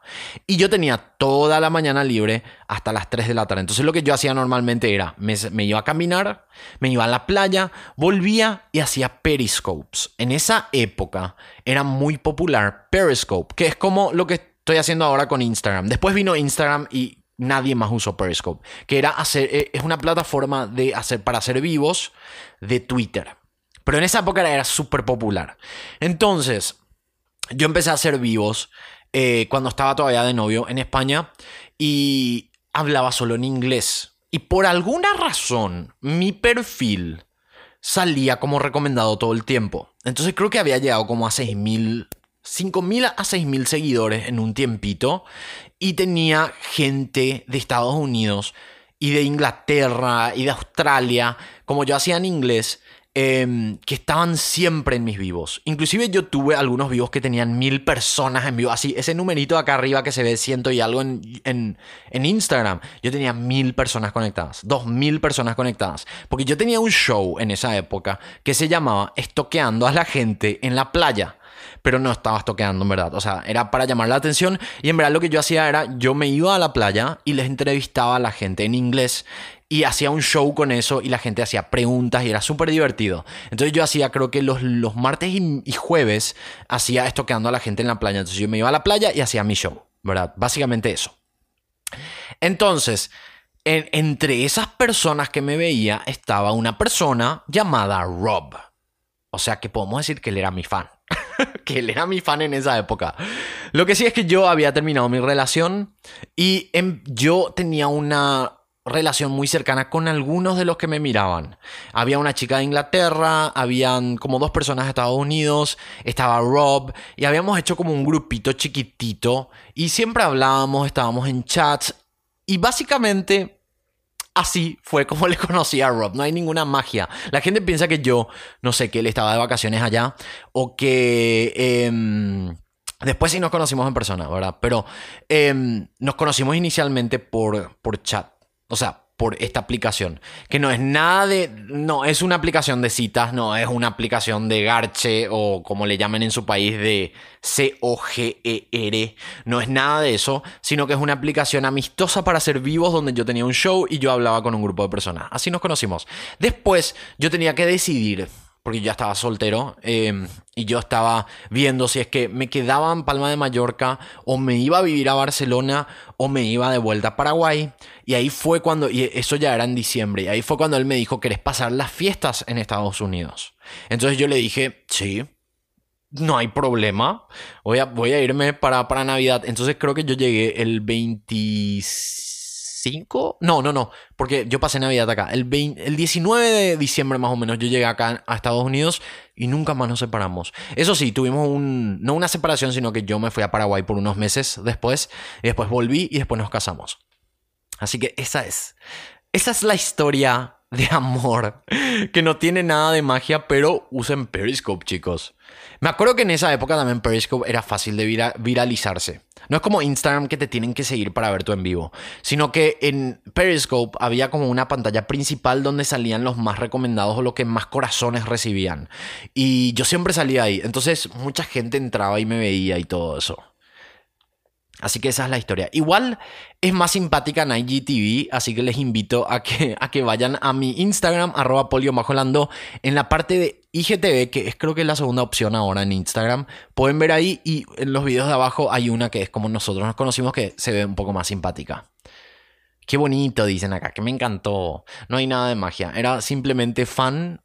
Y yo tenía toda la mañana libre hasta las 3 de la tarde. Entonces lo que yo hacía normalmente era, me, me, iba a caminar, me iba a la playa, volvía y hacía periscopes. En esa época era muy popular Periscope, que es como lo que estoy haciendo ahora con Instagram. Después vino Instagram y nadie más usó Periscope, que era hacer, es una plataforma de hacer, para hacer vivos de Twitter. Pero en esa época era, era súper popular. Entonces, yo empecé a hacer vivos eh, cuando estaba todavía de novio en España y hablaba solo en inglés. Y por alguna razón, mi perfil salía como recomendado todo el tiempo. Entonces creo que había llegado como a 6.000, 5.000 a 6.000 seguidores en un tiempito. Y tenía gente de Estados Unidos y de Inglaterra y de Australia, como yo hacía en inglés, eh, que estaban siempre en mis vivos. Inclusive yo tuve algunos vivos que tenían mil personas en vivo. Así, ese numerito acá arriba que se ve ciento y algo en, en, en Instagram. Yo tenía mil personas conectadas. Dos mil personas conectadas. Porque yo tenía un show en esa época que se llamaba Estoqueando a la gente en la playa pero no estaba estoqueando en verdad. O sea, era para llamar la atención y en verdad lo que yo hacía era, yo me iba a la playa y les entrevistaba a la gente en inglés y hacía un show con eso y la gente hacía preguntas y era súper divertido. Entonces yo hacía, creo que los, los martes y, jueves hacía estoqueando a la gente en la playa. Entonces yo me iba a la playa y hacía mi show, ¿verdad? Básicamente eso. Entonces, en, entre esas personas que me veía estaba una persona llamada Rob. O sea que podemos decir que él era mi fan. que él era mi fan en esa época. Lo que sí es que yo había terminado mi relación y en, yo tenía una relación muy cercana con algunos de los que me miraban. Había una chica de Inglaterra, habían como dos personas de Estados Unidos, estaba Rob y habíamos hecho como un grupito chiquitito y siempre hablábamos, estábamos en chats y básicamente Así fue como le conocí a Rob. No hay ninguna magia. La gente piensa que yo, no sé, que él estaba de vacaciones allá o que... Eh, después sí nos conocimos en persona, ¿verdad? Pero eh, nos conocimos inicialmente por, por chat. O sea, por esta aplicación. Que no es nada de. No, es una aplicación de citas, no es una aplicación de Garche o como le llaman en su país de C-O-G-E-R. No es nada de eso, sino que es una aplicación amistosa para ser vivos donde yo tenía un show y yo hablaba con un grupo de personas. Así nos conocimos. Después yo tenía que decidir porque ya estaba soltero eh, y yo estaba viendo si es que me quedaba en Palma de Mallorca o me iba a vivir a Barcelona o me iba de vuelta a Paraguay. Y ahí fue cuando, y eso ya era en diciembre, y ahí fue cuando él me dijo, ¿querés pasar las fiestas en Estados Unidos? Entonces yo le dije, sí, no hay problema, voy a, voy a irme para, para Navidad. Entonces creo que yo llegué el 25, no, no, no, porque yo pasé Navidad acá. El, 20, el 19 de diciembre más o menos yo llegué acá a Estados Unidos y nunca más nos separamos. Eso sí, tuvimos un, no una separación, sino que yo me fui a Paraguay por unos meses después, y después volví y después nos casamos. Así que esa es, esa es la historia de amor que no tiene nada de magia, pero usen Periscope, chicos. Me acuerdo que en esa época también Periscope era fácil de vira- viralizarse. No es como Instagram que te tienen que seguir para ver tu en vivo, sino que en Periscope había como una pantalla principal donde salían los más recomendados o lo que más corazones recibían. Y yo siempre salía ahí, entonces mucha gente entraba y me veía y todo eso. Así que esa es la historia. Igual es más simpática en IGTV, así que les invito a que, a que vayan a mi Instagram, arroba polio bajo lando, en la parte de IGTV, que es creo que es la segunda opción ahora en Instagram. Pueden ver ahí y en los videos de abajo hay una que es como nosotros nos conocimos que se ve un poco más simpática. Qué bonito, dicen acá, que me encantó. No hay nada de magia, era simplemente fan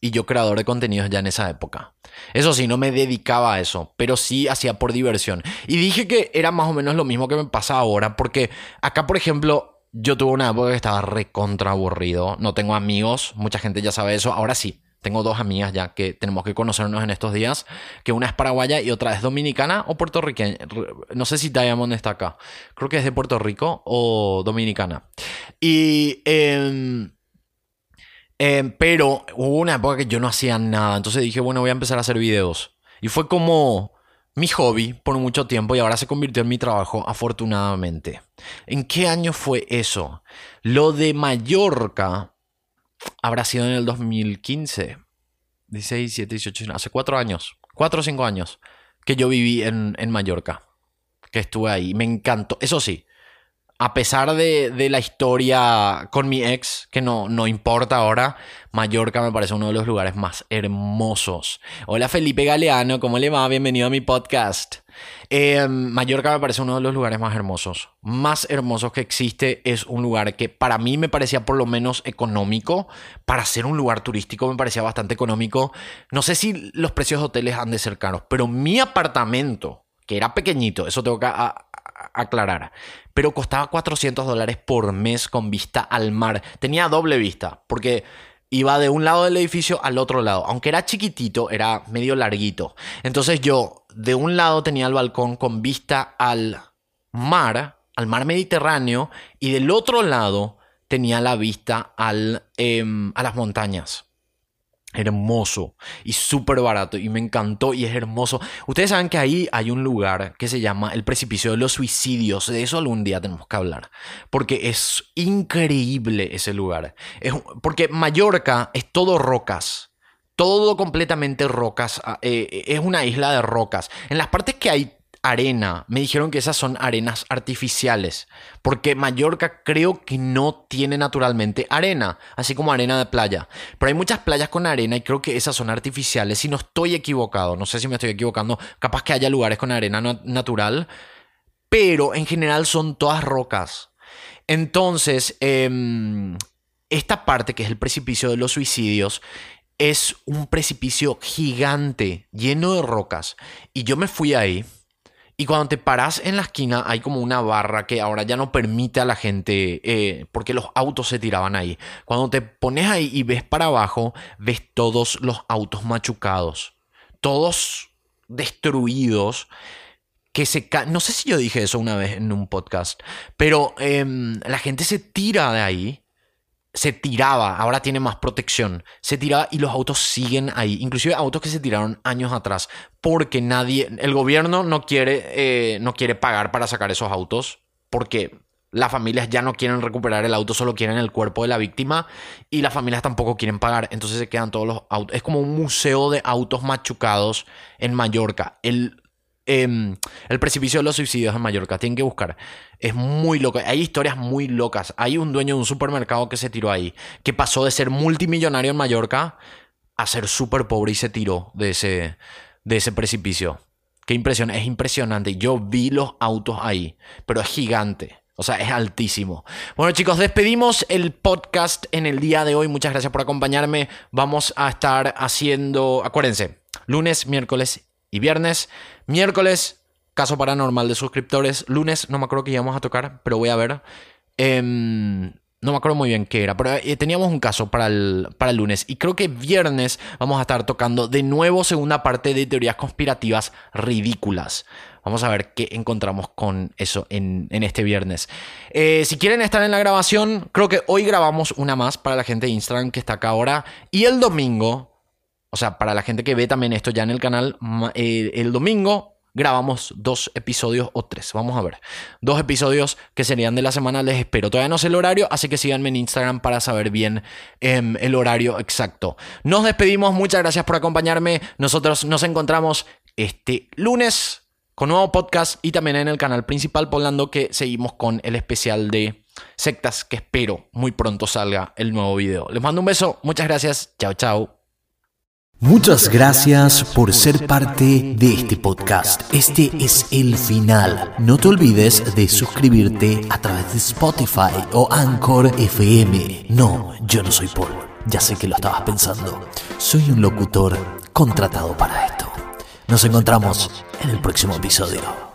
y yo creador de contenidos ya en esa época. Eso sí, no me dedicaba a eso, pero sí hacía por diversión. Y dije que era más o menos lo mismo que me pasa ahora, porque acá, por ejemplo, yo tuve una época que estaba recontra aburrido, no tengo amigos, mucha gente ya sabe eso, ahora sí. Tengo dos amigas ya que tenemos que conocernos en estos días, que una es paraguaya y otra es dominicana o puertorriqueña. No sé si Diamond está acá. Creo que es de Puerto Rico o dominicana. Y... em, eh, pero hubo una época que yo no hacía nada. Entonces dije, bueno, voy a empezar a hacer videos. Y fue como mi hobby por mucho tiempo y ahora se convirtió en mi trabajo, afortunadamente. ¿En qué año fue eso? Lo de Mallorca habrá sido en el 2015. 16, 17, 18, hace cuatro años. Cuatro o cinco años que yo viví en, en Mallorca. Que estuve ahí. Me encantó. Eso sí, a pesar de, la historia con mi ex, que no, no importa ahora, Mallorca me parece uno de los lugares más hermosos. Hola Felipe Galeano, ¿cómo le va? Bienvenido a mi podcast. Eh, Mallorca me parece uno de los lugares más hermosos. Más hermosos que existe es un lugar que para mí me parecía por lo menos económico. Para ser un lugar turístico me parecía bastante económico. No sé si los precios de hoteles han de ser caros, pero mi apartamento, que era pequeñito, eso tengo que a- aclarar, pero costaba 400 dólares por mes con vista al mar. Tenía doble vista, porque iba de un lado del edificio al otro lado. Aunque era chiquitito, era medio larguito. Entonces yo, de un lado tenía el balcón con vista al mar, al mar Mediterráneo, y del otro lado tenía la vista al, em, a las montañas. Hermoso y súper barato y me encantó y es hermoso. Ustedes saben que ahí hay un lugar que se llama el precipicio de los suicidios. De eso algún día tenemos que hablar. Porque es increíble ese lugar. Es porque Mallorca es todo rocas. Todo completamente rocas. ah, eh, es una isla de rocas. En las partes que hay arena, me dijeron que esas son arenas artificiales. Porque Mallorca creo que no tiene naturalmente arena, así como arena de playa. Pero hay muchas playas con arena y creo que esas son artificiales. Si no estoy equivocado, no sé si me estoy equivocando, capaz que haya lugares con arena natural, pero en general son todas rocas. Entonces, em, esta parte que es el precipicio de los suicidios es un precipicio gigante, lleno de rocas. Y yo me fui ahí. Y cuando te paras en la esquina hay como una barra que ahora ya no permite a la gente, eh, porque los autos se tiraban ahí. Cuando te pones ahí y ves para abajo, ves todos los autos machucados, todos destruidos, que se No sé si yo dije eso una vez en un podcast, pero em, la gente se tira de ahí se tiraba, ahora tiene más protección, se tiraba y los autos siguen ahí, inclusive autos que se tiraron años atrás, porque nadie, el gobierno no quiere, eh, no quiere pagar para sacar esos autos, porque las familias ya no quieren recuperar el auto, solo quieren el cuerpo de la víctima y las familias tampoco quieren pagar, entonces se quedan todos los autos, es como un museo de autos machucados en Mallorca, el em, el precipicio de los suicidios en Mallorca. Tienen que buscar. Es muy loco. Hay historias muy locas. Hay un dueño de un supermercado que se tiró ahí. Que pasó de ser multimillonario en Mallorca a ser súper pobre y se tiró de ese, de ese precipicio. Qué impresión. Es impresionante. Yo vi los autos ahí. Pero es gigante. O sea, es altísimo. Bueno, chicos, despedimos el podcast en el día de hoy. Muchas gracias por acompañarme. Vamos a estar haciendo, acuérdense, lunes, miércoles y viernes. Miércoles, caso paranormal de suscriptores. Lunes, no me acuerdo que íbamos a tocar, pero voy a ver. Em, no me acuerdo muy bien qué era, pero eh, teníamos un caso para el, para el lunes. Y creo que viernes vamos a estar tocando de nuevo segunda parte de teorías conspirativas ridículas. Vamos a ver qué encontramos con eso en, en este viernes. Eh, si quieren estar en la grabación, creo que hoy grabamos una más para la gente de Instagram que está acá ahora. Y el domingo, o sea, para la gente que ve también esto ya en el canal, eh, el domingo grabamos dos episodios o tres. Vamos a ver. Dos episodios que serían de la semana. Les espero. Todavía no sé el horario, así que síganme en Instagram para saber bien em, el horario exacto. Nos despedimos. Muchas gracias por acompañarme. Nosotros nos encontramos este lunes con nuevo podcast y también en el canal principal Polando que seguimos con el especial de sectas que espero muy pronto salga el nuevo video. Les mando un beso. Muchas gracias. Chao, chao. Muchas gracias por ser parte de este podcast. Este es el final. No te olvides de suscribirte a través de Spotify o Anchor FM. No, yo no soy Paul. Ya sé que lo estabas pensando. Soy un locutor contratado para esto. Nos encontramos en el próximo episodio.